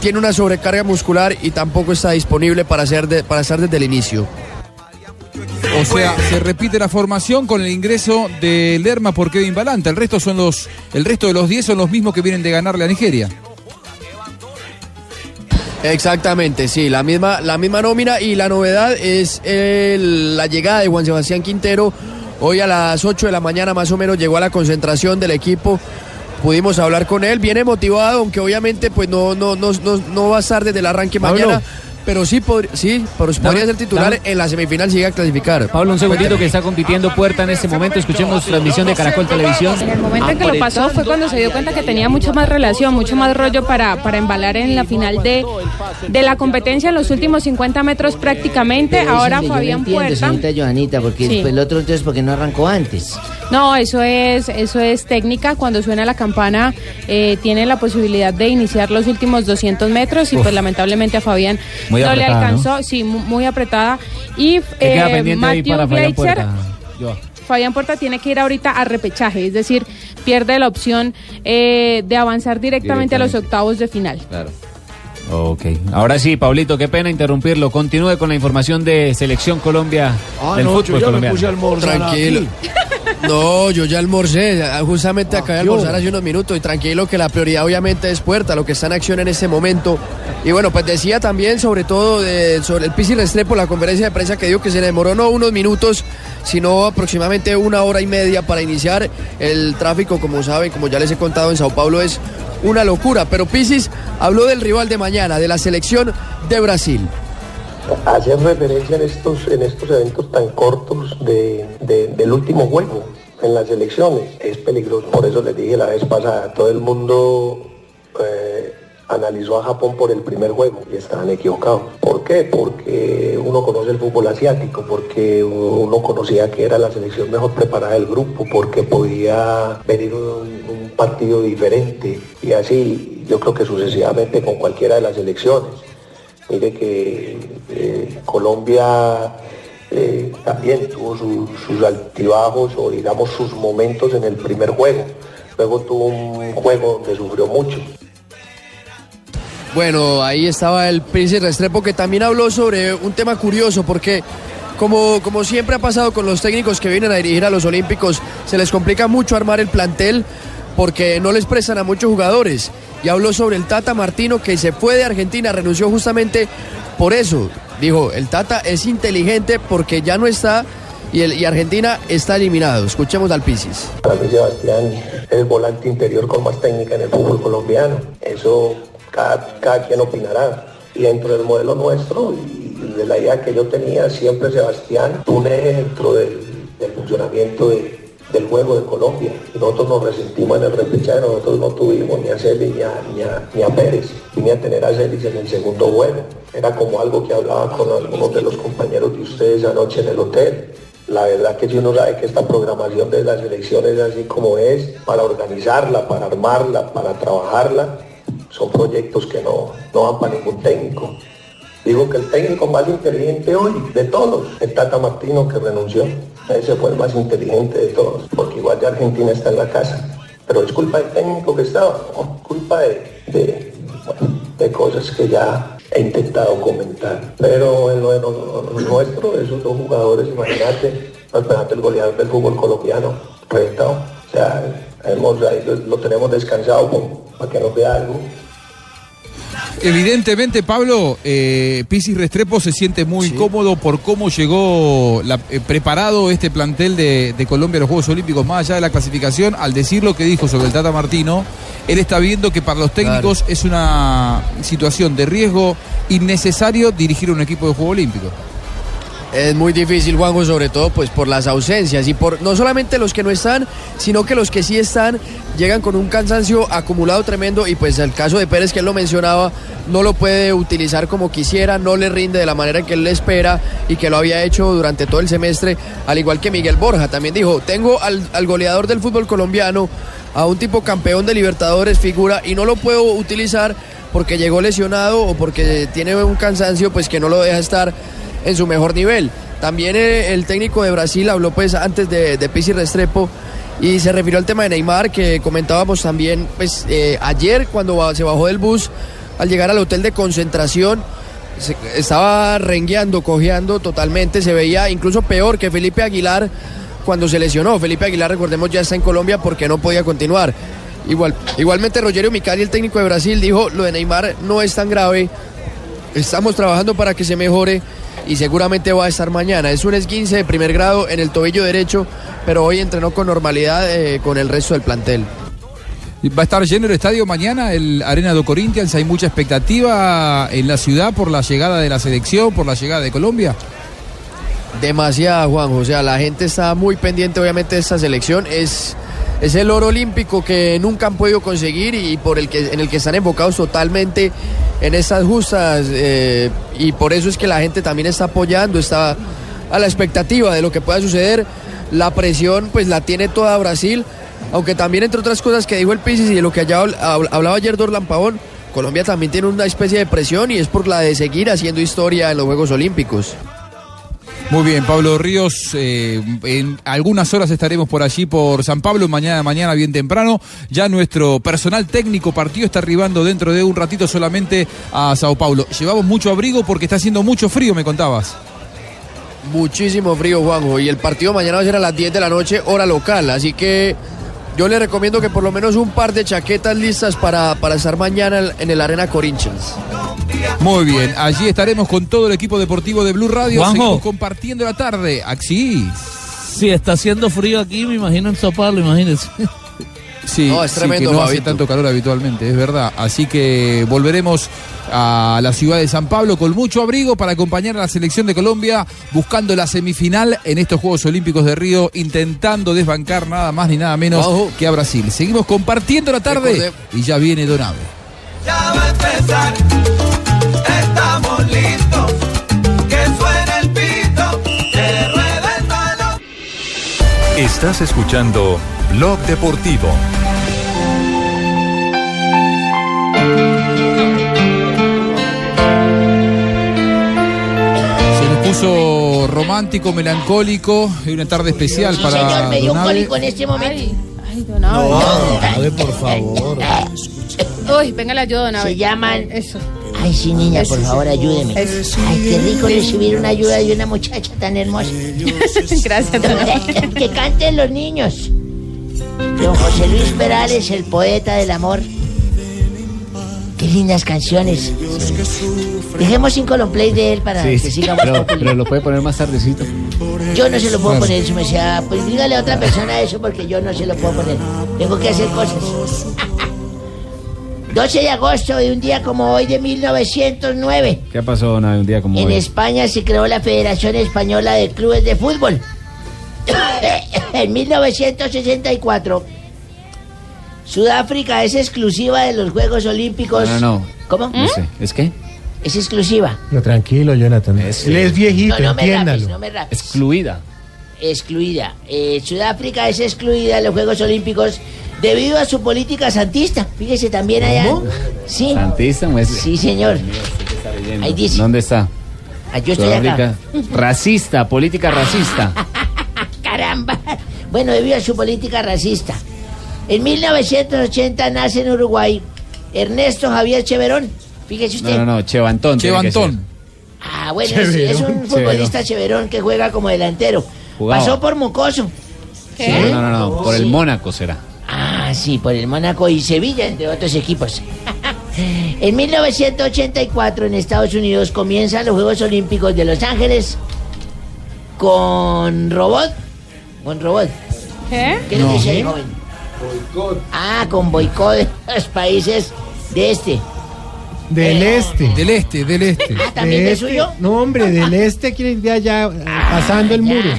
tiene una sobrecarga muscular y tampoco está disponible para, ser para estar desde el inicio. O sea, se repite la formación con el ingreso de Lerma por Kevin Balanta. El resto son los, el resto de los 10 son los mismos que vienen de ganarle a Nigeria. Exactamente, sí, la misma, la misma nómina y la novedad es el- la llegada de Juan Sebastián Quintero. Hoy a las 8 de la mañana más o menos llegó a la concentración del equipo. Pudimos hablar con él, viene motivado, aunque obviamente pues no, no, no, no, no va a estar desde el arranque Pablo. mañana. Pero sí, podr- sí pero podría ser titular dame. en la semifinal si llega a clasificar. Pablo, un segundito que está compitiendo Puerta en este momento. Escuchemos transmisión de Caracol Televisión. En el momento en que lo pasó fue cuando se dio cuenta que tenía mucho más relación, mucho más rollo para, para embalar en la final de, de la competencia en los últimos 50 metros prácticamente. Pero Ahora no Fabián entiendo, Puerta. señorita Johanita, porque Sí. el otro entonces, ¿por qué no arrancó antes? No, eso es, eso es técnica. Cuando suena la campana, eh, tiene la posibilidad de iniciar los últimos 200 metros y Uf. pues lamentablemente a Fabián Muy no le apretada, ¿no? alcanzó. Sí, mu- muy apretada. Y ¿Qué queda eh, Matthew para Fabián Puerta? Yo. Fabián Puerta tiene que ir ahorita a repechaje, es decir, pierde la opción eh, de avanzar directamente a los octavos de final. Claro. Ok. Ahora sí, Pablito, qué pena interrumpirlo. Continúe con la información de Selección Colombia Ah, del no, fútbol yo ya me colombiano. puse a Tranquilo. No, yo ya almorcé, justamente acabé de ¿qué almorzar hace unos minutos y tranquilo que la prioridad obviamente es Puerta, lo que está en acción en este momento. Y bueno, pues decía también sobre todo de- sobre el Pisi Restrepo, la conferencia de prensa que dio que se le demoró no unos minutos, sino aproximadamente una hora y media para iniciar. El tráfico, como saben, como ya les he contado en Sao Paulo, es una locura. Pero Pisis habló del rival de mañana, de la selección de Brasil. Hacer referencia en estos, en estos eventos tan cortos de, de- del último juego en las elecciones es peligroso. Por eso les dije la vez pasada, todo el mundo eh, analizó a Japón por el primer juego y estaban equivocados. ¿Por qué? Porque uno conoce el fútbol asiático, porque uno conocía que era la selección mejor preparada del grupo, porque podía venir un, partido diferente y así yo creo que sucesivamente con cualquiera de las elecciones. Mire que eh, Colombia eh, también tuvo su- sus altibajos o digamos sus momentos en el primer juego. Luego tuvo un juego donde sufrió mucho. Bueno, ahí estaba el Príncipe Restrepo que también habló sobre un tema curioso porque como, como siempre ha pasado con los técnicos que vienen a dirigir a los Olímpicos, se les complica mucho armar el plantel porque no les prestan a muchos jugadores. Y habló sobre el Tata Martino que se fue de Argentina, renunció justamente por eso. Dijo, el Tata es inteligente porque ya no está y, el, y Argentina está eliminado. Escuchemos al Pisis. Para mí Sebastián es el volante interior con más técnica en el fútbol colombiano. Eso cada, cada quien opinará. Y dentro del modelo nuestro y de la idea que yo tenía, siempre Sebastián, un dentro del funcionamiento de, del juego de Colombia. Nosotros nos resentimos en el repechaje, nosotros no tuvimos ni a Celis ni a, ni a, Pérez, ni a tener a Celis en el segundo juego. Era como algo que hablaba con algunos de los compañeros de ustedes anoche en el hotel. La verdad que si uno sabe que esta programación de las elecciones es así como es, para organizarla, para armarla, para trabajarla, son proyectos que no, no van para ningún técnico. Digo que el técnico más inteligente hoy de todos, el Tata Martino que renunció, ese fue el más inteligente de todos, porque igual ya Argentina está en la casa. Pero es culpa del técnico que estaba, no, culpa de, cosas que ya he intentado comentar. Pero en lo, nuestro, esos dos jugadores, imagínate, el goleador del fútbol colombiano, reventado. O sea, hemos, ahí lo, lo tenemos descansado para que nos vea algo. Evidentemente, Pablo, eh, Pisis Restrepo se siente muy cómodo por cómo llegó la- eh, preparado este plantel de, de Colombia a los Juegos Olímpicos, más allá de la clasificación, al decir lo que dijo sobre el Tata Martino, él está viendo que para los técnicos es una situación de riesgo innecesario dirigir un equipo de Juego Olímpico. Es muy difícil, Juanjo, sobre todo pues por las ausencias y por no solamente los que no están, sino que los que sí están llegan con un cansancio acumulado tremendo y pues el caso de Pérez que él lo mencionaba no lo puede utilizar como quisiera, no le rinde de la manera que él le espera y que lo había hecho durante todo el semestre, al igual que Miguel Borja. También dijo, tengo al, al goleador del fútbol colombiano, a un tipo campeón de Libertadores, figura, y no lo puedo utilizar porque llegó lesionado o porque tiene un cansancio pues que no lo deja estar en su mejor nivel. También eh, el técnico de Brasil habló pues antes de, de Restrepo y se refirió al tema de Neymar que comentábamos también pues eh, ayer cuando se bajó del bus al llegar al hotel de concentración estaba rengueando, cojeando totalmente, se veía incluso peor que Felipe Aguilar cuando se lesionó. Felipe Aguilar, recordemos, ya está en Colombia porque no podía continuar. Igual, igualmente Rogerio Micali, el técnico de Brasil, dijo lo de Neymar no es tan grave, estamos trabajando para que se mejore y seguramente va a estar mañana. Es un esguince de primer grado en el tobillo derecho, pero hoy entrenó con normalidad eh, con el resto del plantel. Va a estar lleno el estadio mañana, el Arena do Corinthians. Hay mucha expectativa en la ciudad por la llegada de la selección, por la llegada de Colombia. Demasiada, Juanjo. O sea, la gente está muy pendiente, obviamente, de esta selección. Es, es el oro olímpico que nunca han podido conseguir y por el que, en el que están enfocados totalmente en estas justas. eh, y por eso es que la gente también está apoyando, está a la expectativa de lo que pueda suceder. La presión, pues la tiene toda Brasil. Aunque también, entre otras cosas que dijo el Pisis y de lo que hablaba ayer Dorlan Pavón, Colombia también tiene una especie de presión y es por la de seguir haciendo historia en los Juegos Olímpicos. Muy bien, Pablo Ríos, eh, en algunas horas estaremos por allí, por San Pablo, mañana, mañana bien temprano. Ya nuestro personal técnico partido está arribando dentro de un ratito solamente a Sao Paulo. Llevamos mucho abrigo porque está haciendo mucho frío, me contabas. Muchísimo frío, Juanjo. Y el partido mañana va a ser a las 10 de la noche, hora local. Así que yo le recomiendo que por lo menos un par de chaquetas listas para, para estar mañana en el Arena Corinthians. Muy bien, allí estaremos con todo el equipo deportivo de Blue Radio. Juanjo. Seguimos compartiendo la tarde. Axi. Si está haciendo frío aquí, me imagino en Sao Paulo, imagínense. Sí, No, es sí, tremendo, que no hace Fabito. tanto calor habitualmente, es verdad. Así que volveremos a la ciudad de San Pablo con mucho abrigo para acompañar a la selección de Colombia buscando la semifinal en estos Juegos Olímpicos de Río, intentando desbancar nada más ni nada menos Ojo. que a Brasil. Seguimos compartiendo la tarde Recordé- y ya viene Donave. Ya va a empezar, Estás escuchando Blog Deportivo. Se nos puso romántico, melancólico, y una tarde especial para Señor, me dio un Donave. cólico en este momento. Ay, don Abe. a ver, por favor. Uy, venga la ayuda, don Abe. Se llaman. Eso. Ay, sí, niña, por favor, ayúdeme. Ay, qué rico recibir una ayuda de una muchacha tan hermosa. Gracias, don que canten los niños. Don José Luis Perales, el poeta del amor. Qué lindas canciones. Dejemos sin Colomplay de él para Sí, que sí, sigamos pero, pero lo puede poner más tardecito. Yo no se lo puedo poner, su merced. Pues dígale a otra persona eso porque yo no se lo puedo poner. Tengo que hacer cosas. 12 de agosto de un día como hoy de 1909. ¿Qué pasó don Abe, un día como En hoy? España se creó la Federación Española de Clubes de Fútbol. en 1964, Sudáfrica es exclusiva de los Juegos Olímpicos. No, no, no. ¿Cómo? No sé, ¿es qué? Es exclusiva. No, tranquilo, Jonathan. Él es viejito, No, no me entiéndalo. rapes, no me rapes. Excluida. Excluida. Eh, Sudáfrica es excluida de los Juegos Olímpicos debido a su política santista. Fíjese también allá. Sí. Santista, pues. Sí, señor. Ahí dice. ¿Dónde está? Ah, yo estoy acá. Racista, política racista. Caramba. Bueno, debido a su política racista. En 1980 nace en Uruguay Ernesto Javier Cheverón. Fíjese usted. No, no, no, Chevantón. Chevantón. Ah, bueno, es, es un futbolista Cheverón que juega como delantero. Jugaba. Pasó por Mocoso. No, no, no, no, por el. Mónaco será. Ah, sí, por el Mónaco y Sevilla, entre otros equipos. en 1984 en Estados Unidos comienzan los Juegos Olímpicos de Los Ángeles con robot. Con robot. ¿Qué? ¿Qué es lo que No. dice ahí, joven? Ah, con boicot de los países de este. Del este. Del este, del este. Ah, ¿también De de este. suyo? No, hombre, del este quiere de allá eh, pasando el muro.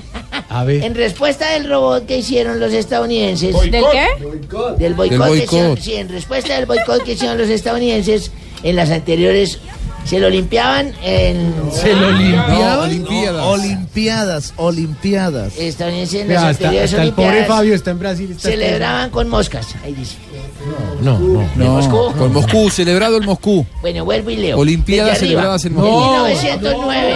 A ver. En respuesta del robot que hicieron los estadounidenses. ¿Del qué? Del boicot. Del que boicot. hicieron- sí, en respuesta del boicot que hicieron los estadounidenses en las anteriores se lo limpiaban en ¿Se lo limpiaban? No, Olimpiadas. Olimpiadas, Olimpiadas. estadounidenses en las hasta, anteriores hasta el pobre Fabio está en Brasil. está celebraban con moscas. Ahí dice. No, no. ¿De Moscú? Con Moscú, celebrado el Moscú. Bueno, vuelvo y leo. Olimpiadas Desde arriba. celebradas en En Moscú. 1909.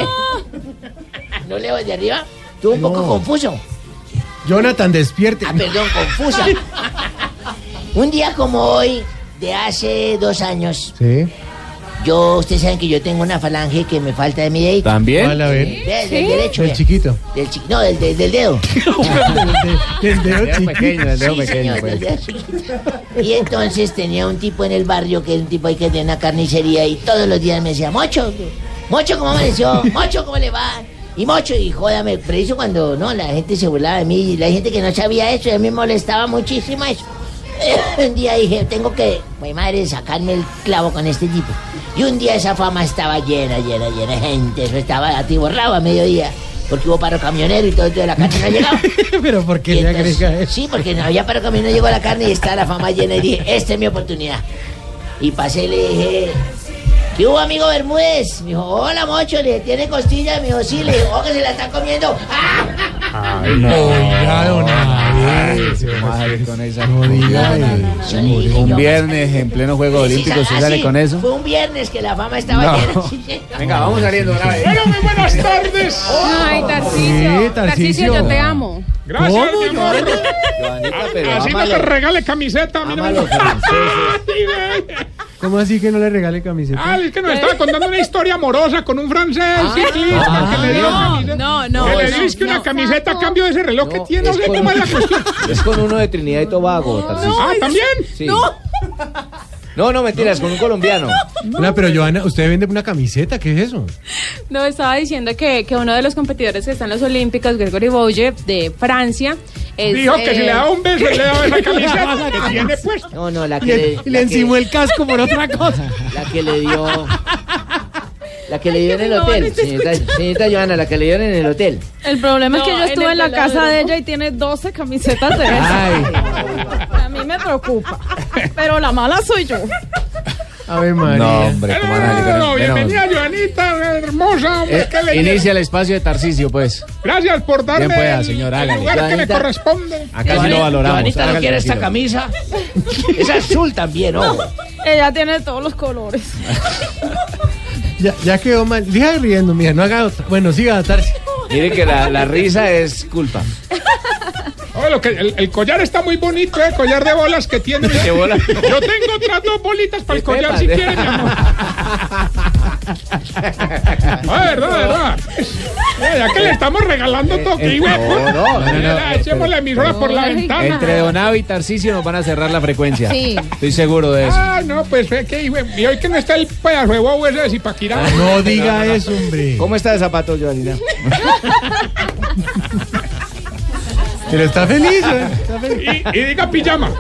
¿No leo desde arriba? Estuvo un poco confuso. Jonathan, despierte. Ah, perdón, confusa. un día como hoy, de hace dos años, Sí. yo, ustedes saben que yo tengo una falange que me falta de mi dedito. ¿También? ¿Cuál, a ver? Del, ¿Sí? del derecho. El vea. chiquito. Del chi- no, del, del- del dedo. Del dedo Dedo chiquito. pequeño, el dedo Sí, pequeño. señor, pues. del dedo chiquito. Y entonces tenía un tipo en el barrio que era un tipo ahí que tenía una carnicería y todos los días me decía, Mocho, Mocho, ¿cómo amaneció? Mocho, ¿cómo le va? Y Mocho, y jódame, preciso cuando no, la gente se burlaba de mí y la gente que no sabía eso, y a mí me molestaba muchísimo eso. un día dije, tengo que, mi madre, sacarme el clavo con este tipo. Y un día esa fama estaba llena, llena, llena de gente, eso estaba atiborrado a mediodía. Porque hubo paro camionero y todo, entonces la carne no llegaba. Pero ¿por qué le eso? Sí, porque no había para comer, no llegó la carne y está la fama llena. Y dije, esta es mi oportunidad. Y pasé y le dije, ¿qué hubo, amigo Bermúdez? Me dijo, hola, mocho, le tiene costillas. Me dijo, sí, le dijo, oh, que se la están comiendo. ¡Ah! Ay, no. A Madre, con esa No Un viernes en pleno Juego Sí, Olímpico, ¿se ah, sale con eso? Fue un viernes que la fama estaba No. llena. Venga, vamos saliendo. una vez. Bueno, muy buenas tardes. Ay, Tarcicio. Sí, Tarcicio, yo te amo. Gracias, ¿Cómo, mi amor. Joanita, pero Así no ámalo. te regale camiseta. mira, Ámalo, mira. franceses. ¿Cómo así que no le regale camiseta? Ah, es que nos estaba contando una historia amorosa con un francés ciclista ah, que le dio No, camiseta. no, no. que le no, dio es que una no. camiseta a cambio de ese reloj que tiene. No sé cómo es la cuestión. Es con uno de Trinidad y Tobago. Ah, ¿también? Sí. No, no, mentiras, con un colombiano. No, pero Joana, usted vende una camiseta, ¿qué es eso? No, estaba diciendo que, que uno de los competidores que están en los Olímpicos, Gregory Bouge, de Francia, es, Dijo que si eh, le daba un beso, le daba esa camiseta que tiene puesta. No, no, la que le, le, y la le que- encimó el casco por otra cosa. La que le dio. La que le dio en el hotel, no señorita, señorita Joana, la que le dieron en el hotel. El problema es que No, yo estuve en la casa de ella y tiene 12 camisetas de esas. Ay, A mí me preocupa. Pero la mala soy yo. a ver, María. No, hombre, ¿cómo No, eso? bienvenida, Joanita, hermosa. hombre, Eh, qué alegría. inicia el espacio de Tarcisio, pues. Gracias por darme Bien pueda, el- señor, el lugar que le corresponde. Acá sí lo valoramos. Joanita no quiere esta camisa. Es azul también, ojo. Ella tiene todos los colores. Ya, ya quedó mal. De riendo, mija, no haga otra. Bueno, siga atarse. Mire que la, la risa es culpa. Lo que, el, el collar está muy bonito, ¿eh? Collar de bolas que tiene. ¿Qué bola? Yo tengo otras dos bolitas para el ¿Qué collar pepa? si quiere, mi amor. Ah, verdad, verdad. Ya que le estamos regalando toque, Eh, güey. no, no, no, no. Echemos la emisora por la ventana. Entre Donado y Tarcisio nos van a cerrar la frecuencia. Sí. Estoy seguro de eso. Ah, no, pues fue que, güey, y hoy que no está el pedazo de bobo ese de Zipaquirá. No diga eso, hombre. ¿Cómo está de zapato, Joanina? Pero está feliz, ¿eh? Está feliz. Y, y diga pijama.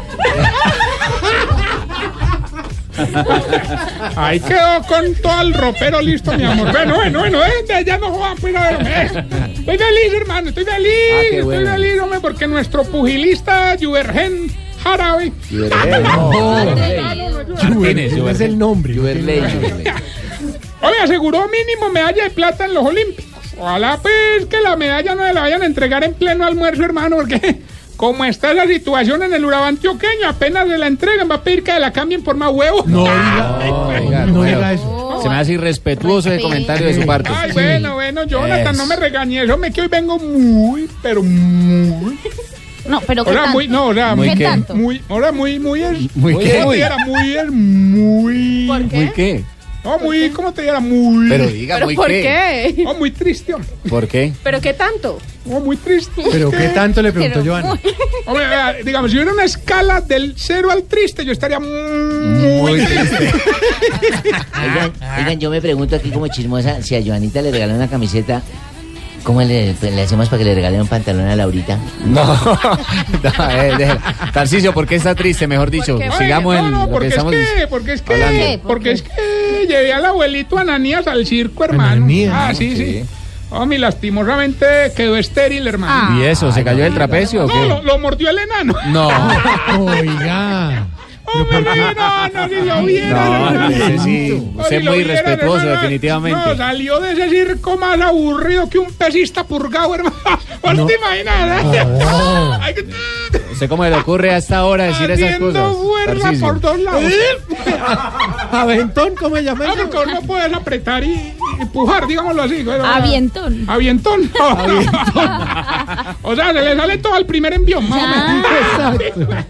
Ahí quedó con todo el ropero listo, mi amor. Bueno, bueno, bueno, eh, ya no jodan, pues a ver. Estoy feliz, hermano, estoy feliz, Ah, estoy feliz, hombre, porque nuestro pugilista Juergen Jarabe. Martínez, Ese es el nombre. Hoy aseguró mínimo medalla de plata en los Olímpicos. Ojalá pues que la medalla no se la vayan a entregar en pleno almuerzo, hermano, porque como está la situación en el Urabá antioqueño, apenas se la entregan, va a pedir que la cambien por más huevos. No Oiga, No bueno, diga eso. Se me hace irrespetuoso el comentario de su parte. Ay, bueno, bueno, Jonathan, Es. no me regañes, eso me que hoy vengo muy, pero muy. No, pero ¿qué Ahora tanto? muy, no, ahora ¿Muy muy, qué? tanto? muy, ahora muy, muy, es- ¿Muy muy. Muy, es muy. ¿Por qué? ¿Muy qué? No, muy, ¿cómo te dijera? Muy. Pero diga, ¿Pero ¿muy por qué? qué? No, muy triste, hombre. ¿Por qué? ¿Pero qué tanto? No, muy triste. Pero qué tanto le preguntó Joana. Hombre, digamos, si hubiera una escala del cero al triste, yo estaría muy, Muy triste. Oigan, oigan, yo me pregunto aquí como chismosa, si a Joanita le regalan una camiseta, ¿cómo le, le hacemos para que le regalen un pantalón a Laurita? No, no eh, déjela. Tarcisio, ¿por qué está triste? Mejor dicho, sigamos no, en no, lo que porque es que, porque es que, hablando. porque es que llevé al abuelito Ananías al circo, hermano. Ananías, ah, sí, sí. Oh, mi lastimosamente quedó estéril, hermano. ¿Y eso? ¿Se cayó del trapecio o no, lo, qué? lo mordió el enano. No. Oiga. Hombre, no, no, si lo viera. No, ese sí. No, Usted es muy respetuoso, hermano, definitivamente. No, salió de ese circo más aburrido que un pesista purgado, hermano. ¿Vos te imaginas? No. ¿Usted cómo le ocurre a esta hora decir esas cosas? fuerza por dos lados. Aventón, ¿cómo se llama Ah, eso? porque no puedes apretar y, empujar, digámoslo así. pero- Avientón. Avientón. o sea, se le sale todo al primer envión, más o menos. Exacto.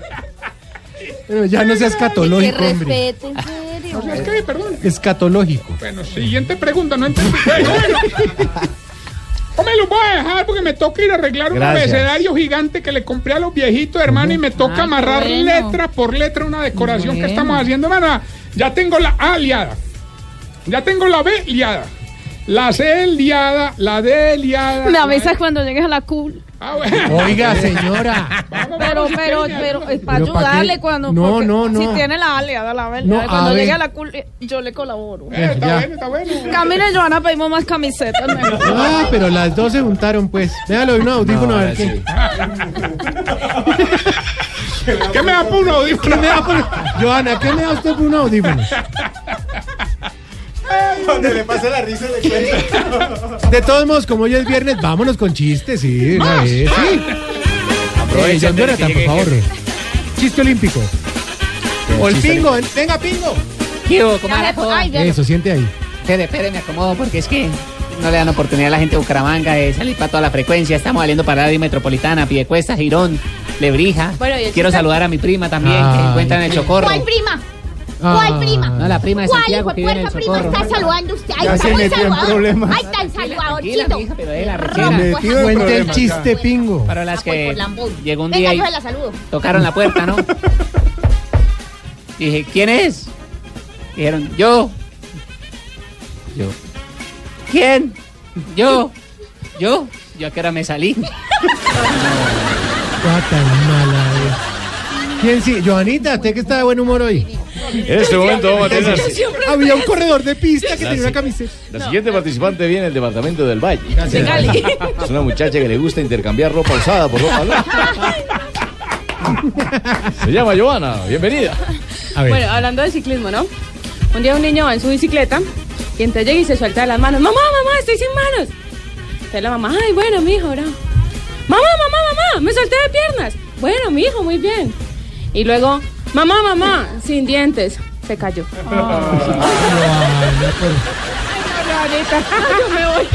Pero ya no sea Que escatológico, hombre. respete, en serio. O sea, es que, perdón. Escatológico. Bueno, siguiente pregunta, no entendí. Bueno, bueno. No me lo voy a dejar porque me toca ir a arreglar un abecedario gigante que le compré a los viejitos, hermano, y me toca Ay, amarrar bueno. letra por letra una decoración que estamos haciendo, hermano. Ya tengo la A liada. Ya tengo la B liada. La C liada, la D liada. Me la avisas cuando llegues a la cool. Ah, bueno. Oiga, señora. Vamos, Pero, vamos, pero, pero, es para Pero ¿pa' qué? ayudarle cuando. No, porque no, no. Si tiene la aliada, la verdad. No, a cuando ver. llegue a la cool, eh, yo le colaboro. Eh, está Ya. bueno, está bueno. Camila y Joana pedimos más camisetas. mejor. Ah, pero las dos se juntaron, pues. Déjalo un audífono a ver qué. ¿Qué me da por un audífono? ¿Qué me da por... Joana, ¿qué me da usted por un audífono? Donde le pasa la risa de cuenta. De todos modos, como hoy es viernes, vámonos con chistes, sí, una vez, sí. Aprovechen Eh, Jonathan, por favor. Chiste olímpico. O el pingo, el- venga, pingo. Ya- Eso, siente ahí. Espere, espere, me acomodo porque es que no le dan oportunidad a la gente de Bucaramanga de salir para toda la frecuencia. Estamos saliendo para Radio Metropolitana, Piedecuesta, Girón, Lebrija. Bueno, y el Quiero chiste- saludar a mi prima también, que Ay, encuentra en el Socorro. ¿Cuál prima? Ah. ¿Cuál prima? No, la prima de ¿Cuál Santiago hijo que de vive en el puerca prima Socorro. está saludando usted? Ahí Ya está se muy metió en saludador. problemas. El Tranquila, saludadorcito. mija, pero de la Rojo, rechera. Metido en Cuente el problemas, chiste, pingo. Para las Ah, que llegó un Venga, día y yo se la saludo. tocaron la puerta, ¿no? Dije, ¿quién es? Dijeron, yo. Yo. ¿Quién? Yo. Yo. Yo a qué hora me salí. Cosa tan mala, eh. ¿Quién sí? Joanita, usted que está de buen humor hoy. En este momento vamos a tener Había un corredor de pista que tenía una camiseta. la siguiente participante viene del departamento del Valle. De Cali. Es una muchacha que le gusta intercambiar ropa usada por ropa nueva. Se llama Joana, bienvenida. A ver. Bueno, hablando de ciclismo, ¿no? Un día un niño va en su bicicleta y entonces llega y se suelta de las manos. Mamá, mamá, estoy sin manos. Entonces la mamá, ay, bueno, mi hijo, ahora. Mamá, mamá, mamá, me solté de piernas. Bueno, mi hijo, muy bien. Y luego, mamá, mamá, sin dientes. Se cayó. Yo me voy.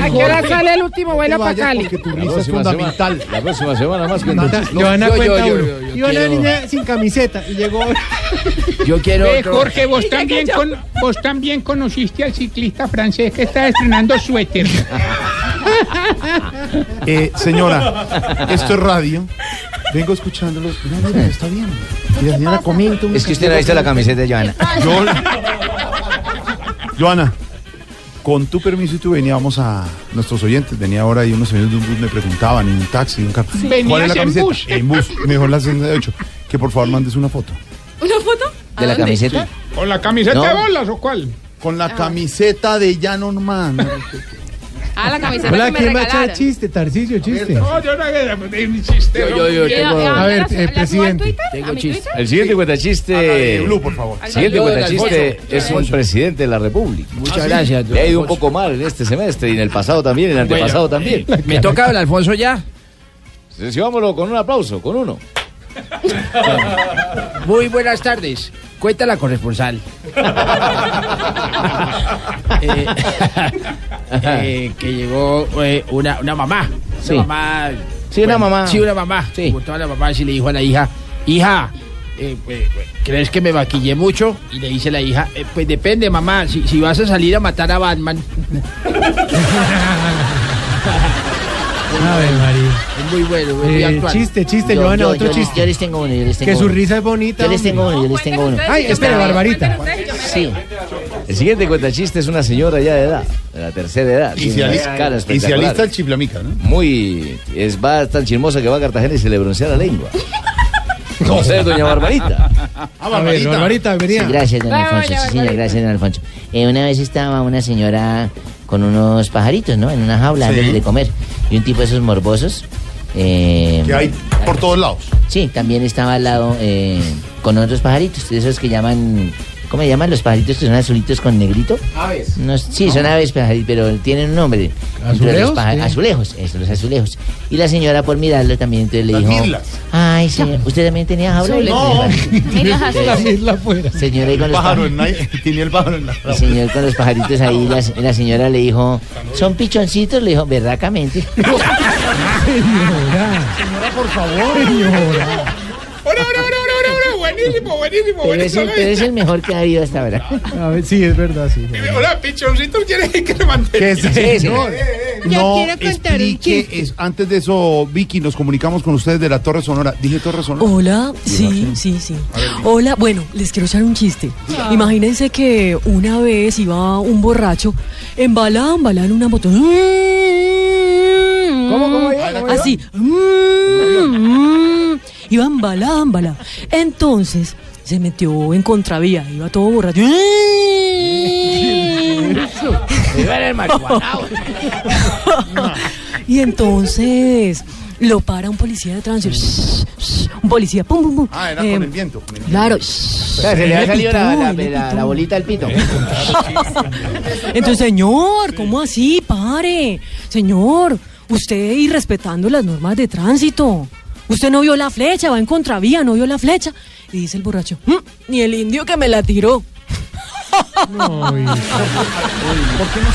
¿A qué hora sale el último vuelo para Cali? Porque tu La risa es próxima, semana, fundamental. la próxima semana más Nata- chistes. Joana yo, cuenta yo, uno. yo, yo Iba una quiero- niña sin camiseta y llegó. Yo quiero Ve, otro. Jorge, vos también, con, vos también conociste al ciclista francés que está estrenando suéter. Eh, señora, esto es radio. Vengo escuchándolo. No, mira, está bien. Y la señora comenta. un- Es que usted no ha visto la camiseta de Joana. Yo- Joana, con tu permiso y tú veníamos a nuestros oyentes. Venía ahora y unos señores de un bus me preguntaban en un taxi, en un carro. Sí. ¿Cuál es ¿Venías la en camiseta? bus? En bus. Mejor la 68. Que por favor mandes una foto. ¿Una foto? ¿De la camiseta? ¿Con la camiseta No. de bolas o cuál? Con la camiseta de Jan Norman. Ah, la camiseta Hola, que me ¿quién va a echar regalaron. chiste? Tarcisio, chiste. No, yo no hago un chiste. Yo, yo, yo hombre. tengo- A ver, ¿La- eh, presidente. Twitter? Tengo ¿A mi chiste. Twitter? El siguiente cuentachiste. de Blue, por favor. El siguiente cuentachiste es un presidente de la República. Muchas gracias, don Le ha ido un Alfonso. poco mal en este semestre y en el pasado también, en el antepasado también. ¿Me toca don Alfonso ya? Recibámoslo con un aplauso, con uno. Muy buenas tardes. Cuenta la corresponsal. Eh, eh, que llegó eh, una, una mamá. Sí. Una mamá. Sí, una mamá. Sí, una mamá. Como todas las mamás, y le dijo a la hija, hija, eh, eh, ¿crees que me maquillé mucho? Y le dice la hija, "Eh, pues depende, mamá, si, si vas a salir a matar a Batman. A ver, María. Es muy bueno, muy Eh, actual. chiste, chiste, Yo- Joana, yo- otro yo les- chiste. yo les tengo uno, yo les tengo Que su risa es bonita. Yo les tengo uno, yo les tengo uno. Ay, espere, Barbarita. Sí. El siguiente cuentachiste es una señora ya de edad, de la tercera edad. Inicialista espectacular. el chiplamica, ¿no? Muy. Es, va tan chismosa que va a Cartagena y se le broncea la lengua. No sé, doña Barbarita. A ver, Barbarita, venía. Sí, gracias, don Alfonso. Sí, señor, gracias, don Alfonso. Eh, una vez estaba una señora con unos pajaritos, ¿no? En una jaula Sí. de comer. Y un tipo de esos morbosos. eh, Que hay por todos lados. Sí, también estaba al lado eh, con otros pajaritos, de esos que llaman. ¿Cómo se llaman los pajaritos que son azulitos con negrito? Aves. No, sí, son aves, pajaritos, pero tienen un nombre. Los ¿Azulejos? Sí. Azulejos, eso, los azulejos. Y la señora, por mirarlo, también entonces le Las dijo: islas. Ay, señor, ¿usted también tenía jaula? Sí, no. Mira, así. La afuera. Señora, y con El los pájaro paj- en la, tenía el pájaro en la el señor con los pajaritos ahí, la, la señora le dijo, ¿son pichoncitos? Le dijo, berracamente. Señora. Señora, por favor. Señora. Buenísimo, buenísimo, Pero es, buenísimo. el, pero es el mejor que ha habido hasta ahora. A ver, sí, es verdad, sí. Hola, pichoncito, ¿quieres que le mande? ¿Qué es Sí, eso? Yo No, quiero contar un explique, es- antes de eso, Vicky, nos comunicamos con ustedes de la Torre Sonora. Dije Torre Sonora. Hola, sí, sí, sí. Hola, bueno, les quiero echar un chiste. Imagínense que una vez iba un borracho embalada, embalada en una moto. ¿Cómo, cómo iba? ¿Cómo iba? Así. Mm, Iba embalada, embalada. Entonces se metió en contravía, iba todo borracho. Marihuanao. Y entonces lo para un policía de tránsito. Un policía, pum, pum, pum. Ah, era Eh, con el viento. con el viento. Claro. Se le ha salido la, la bolita del pito. Entonces, señor, ¿cómo así? Pare. Señor, usted irrespetando las normas de tránsito. Usted no vio la flecha, va en contravía, no vio la flecha. Y dice el borracho, "Mm, ni el indio que me la tiró.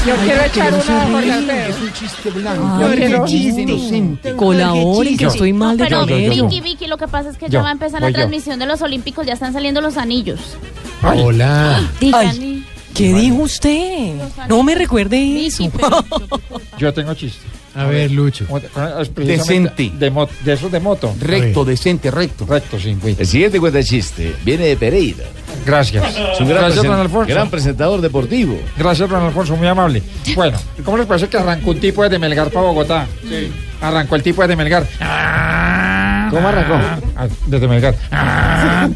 Yo quiero echar una Alfredo. Es un chiste blanco. Ay, qué chiste chiste. inocente. Colaboren, que estoy mal de Pero. Vicky, Vicky, lo que pasa es que Yo, ya va a empezar voy la yo. transmisión de los Olímpicos, ya están saliendo los anillos. Hola. Díganle. ¿Qué dijo usted? No me recuerde eso. Yo tengo chiste. A ver, Lucho. Decente. De, mo- de esos de moto. Recto, decente, recto. Recto, sí, güey. El siguiente cuentachiste viene de Pereira. Gracias. Es un gran, Gracias, don Alfonso. gran presentador deportivo. Gracias, don Alfonso, muy amable. Bueno, ¿cómo les parece que arrancó un tipo desde Melgar para Bogotá? Sí. Arrancó el tipo desde Melgar. ¿Cómo arrancó? Ah, Desde Melgar. Ah,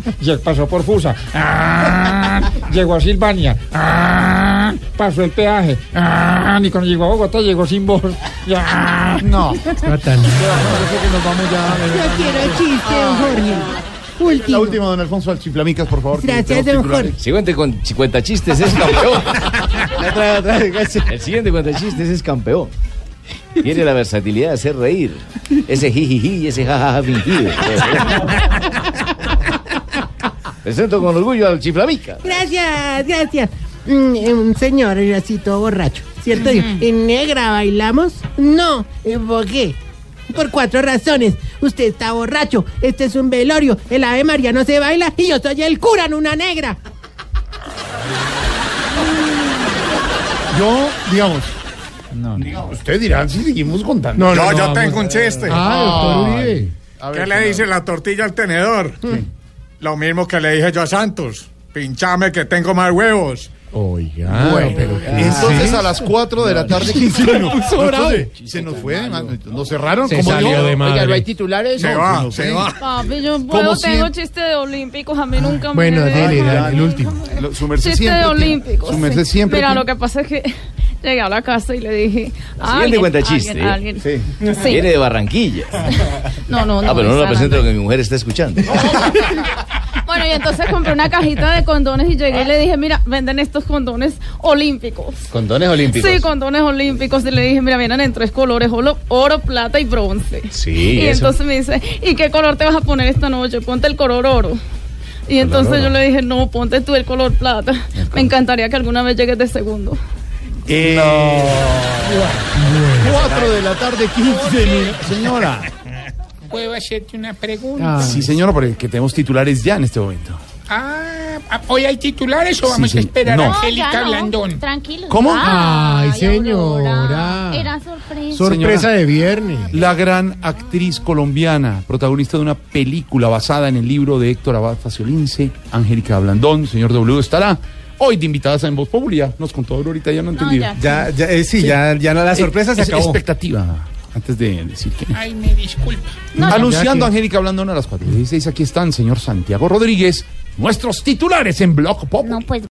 pasó por Fusa. Ah, Llegó a Silvania. Ah, Pasó el peaje. Ah, Ni cuando llegó a Bogotá llegó sin voz. Ya. No. Fatal. Yo quiero chiste, Jorge. La última, don Alfonso, al chiflamicas, por favor. Gracias, don. Siguiente con cuentachistes es campeón. Otra, otra, El siguiente cuentachistes es campeón. Tiene la versatilidad de hacer reír. Ese jijiji y ese jajaja fingido. Presento con orgullo al chiflamica. Gracias, gracias. Mm, Un señor así todo borracho, ¿cierto? ¿En negra bailamos? No. Eh, ¿Por qué? Por cuatro razones. Usted está borracho, este es un velorio, el Ave María no se baila y yo soy el cura en una negra. Yo, digamos, Usted dirá si seguimos contando. No, no, Yo- tengo un chiste. Ah, doctor Uribe. A ver, ¿Qué le ¿qué dice la tortilla al tenedor? Lo mismo que le dije yo a Santos. Pinchame que tengo más huevos. Oiga, Bueno, pero entonces ¿sí? a las 4 de la tarde, 15 minutos. Entonces, se nos fue, nos cerraron. Se como salió de madre. Oiga, ¿no hay titulares? Se va, no se va. Papi, yo bueno, tengo siempre. chiste de olímpicos, a mí nunca me Bueno, dele, dale, el último. Lo- Su merced Chiste siempre de olímpicos. Su merced sí. siempre Mira, tiene- lo que pasa es que llegué a la casa y le dije. Alguien, cuenta alguien, chiste. alguien. Sí. Sí. Viene de Barranquilla. No, no, no. ah, pero no lo presento porque mi mujer está escuchando. Bueno, y entonces compré una cajita de condones y llegué y le dije, mira, venden estos condones olímpicos. Condones olímpicos. Sí, condones olímpicos. Y le dije, mira, vienen en tres colores, oro, oro, plata y bronce. Sí, Y eso. entonces me dice, ¿y qué color te vas a poner esta noche? Ponte el color oro. Y entonces oro. yo le dije, no, ponte tú el color plata. Me encantaría que alguna vez llegues de segundo. Eh, 4 de la tarde, 15 minutos. Señora. ¿Puedo hacerte una pregunta? Sí, señora, porque tenemos titulares ya en este momento. Ah, ah, ¿hoy hay titulares o vamos sí. a esperar No. a No, Angélica no. Blandón? Tranquilo. ¿Cómo? Ay, Aurora. señora. Era sorpresa. Sorpresa de viernes. La gran actriz colombiana, protagonista de una película basada en el libro de Héctor Abad Faciolince, Angélica Blandón, señor W, estará hoy de invitadas en Voz Popular. Nos contó ahorita, ya no entendí. ya. Ya, ya, eh, sí, ya, ya la sorpresa se acabó. Expectativa, antes de decir que... Ay, me disculpa. Anunciando Ya a que- Angélica Blandón a las 4 y 16, aquí están, señor Santiago Rodríguez, nuestros titulares en Blog Pop. No, pues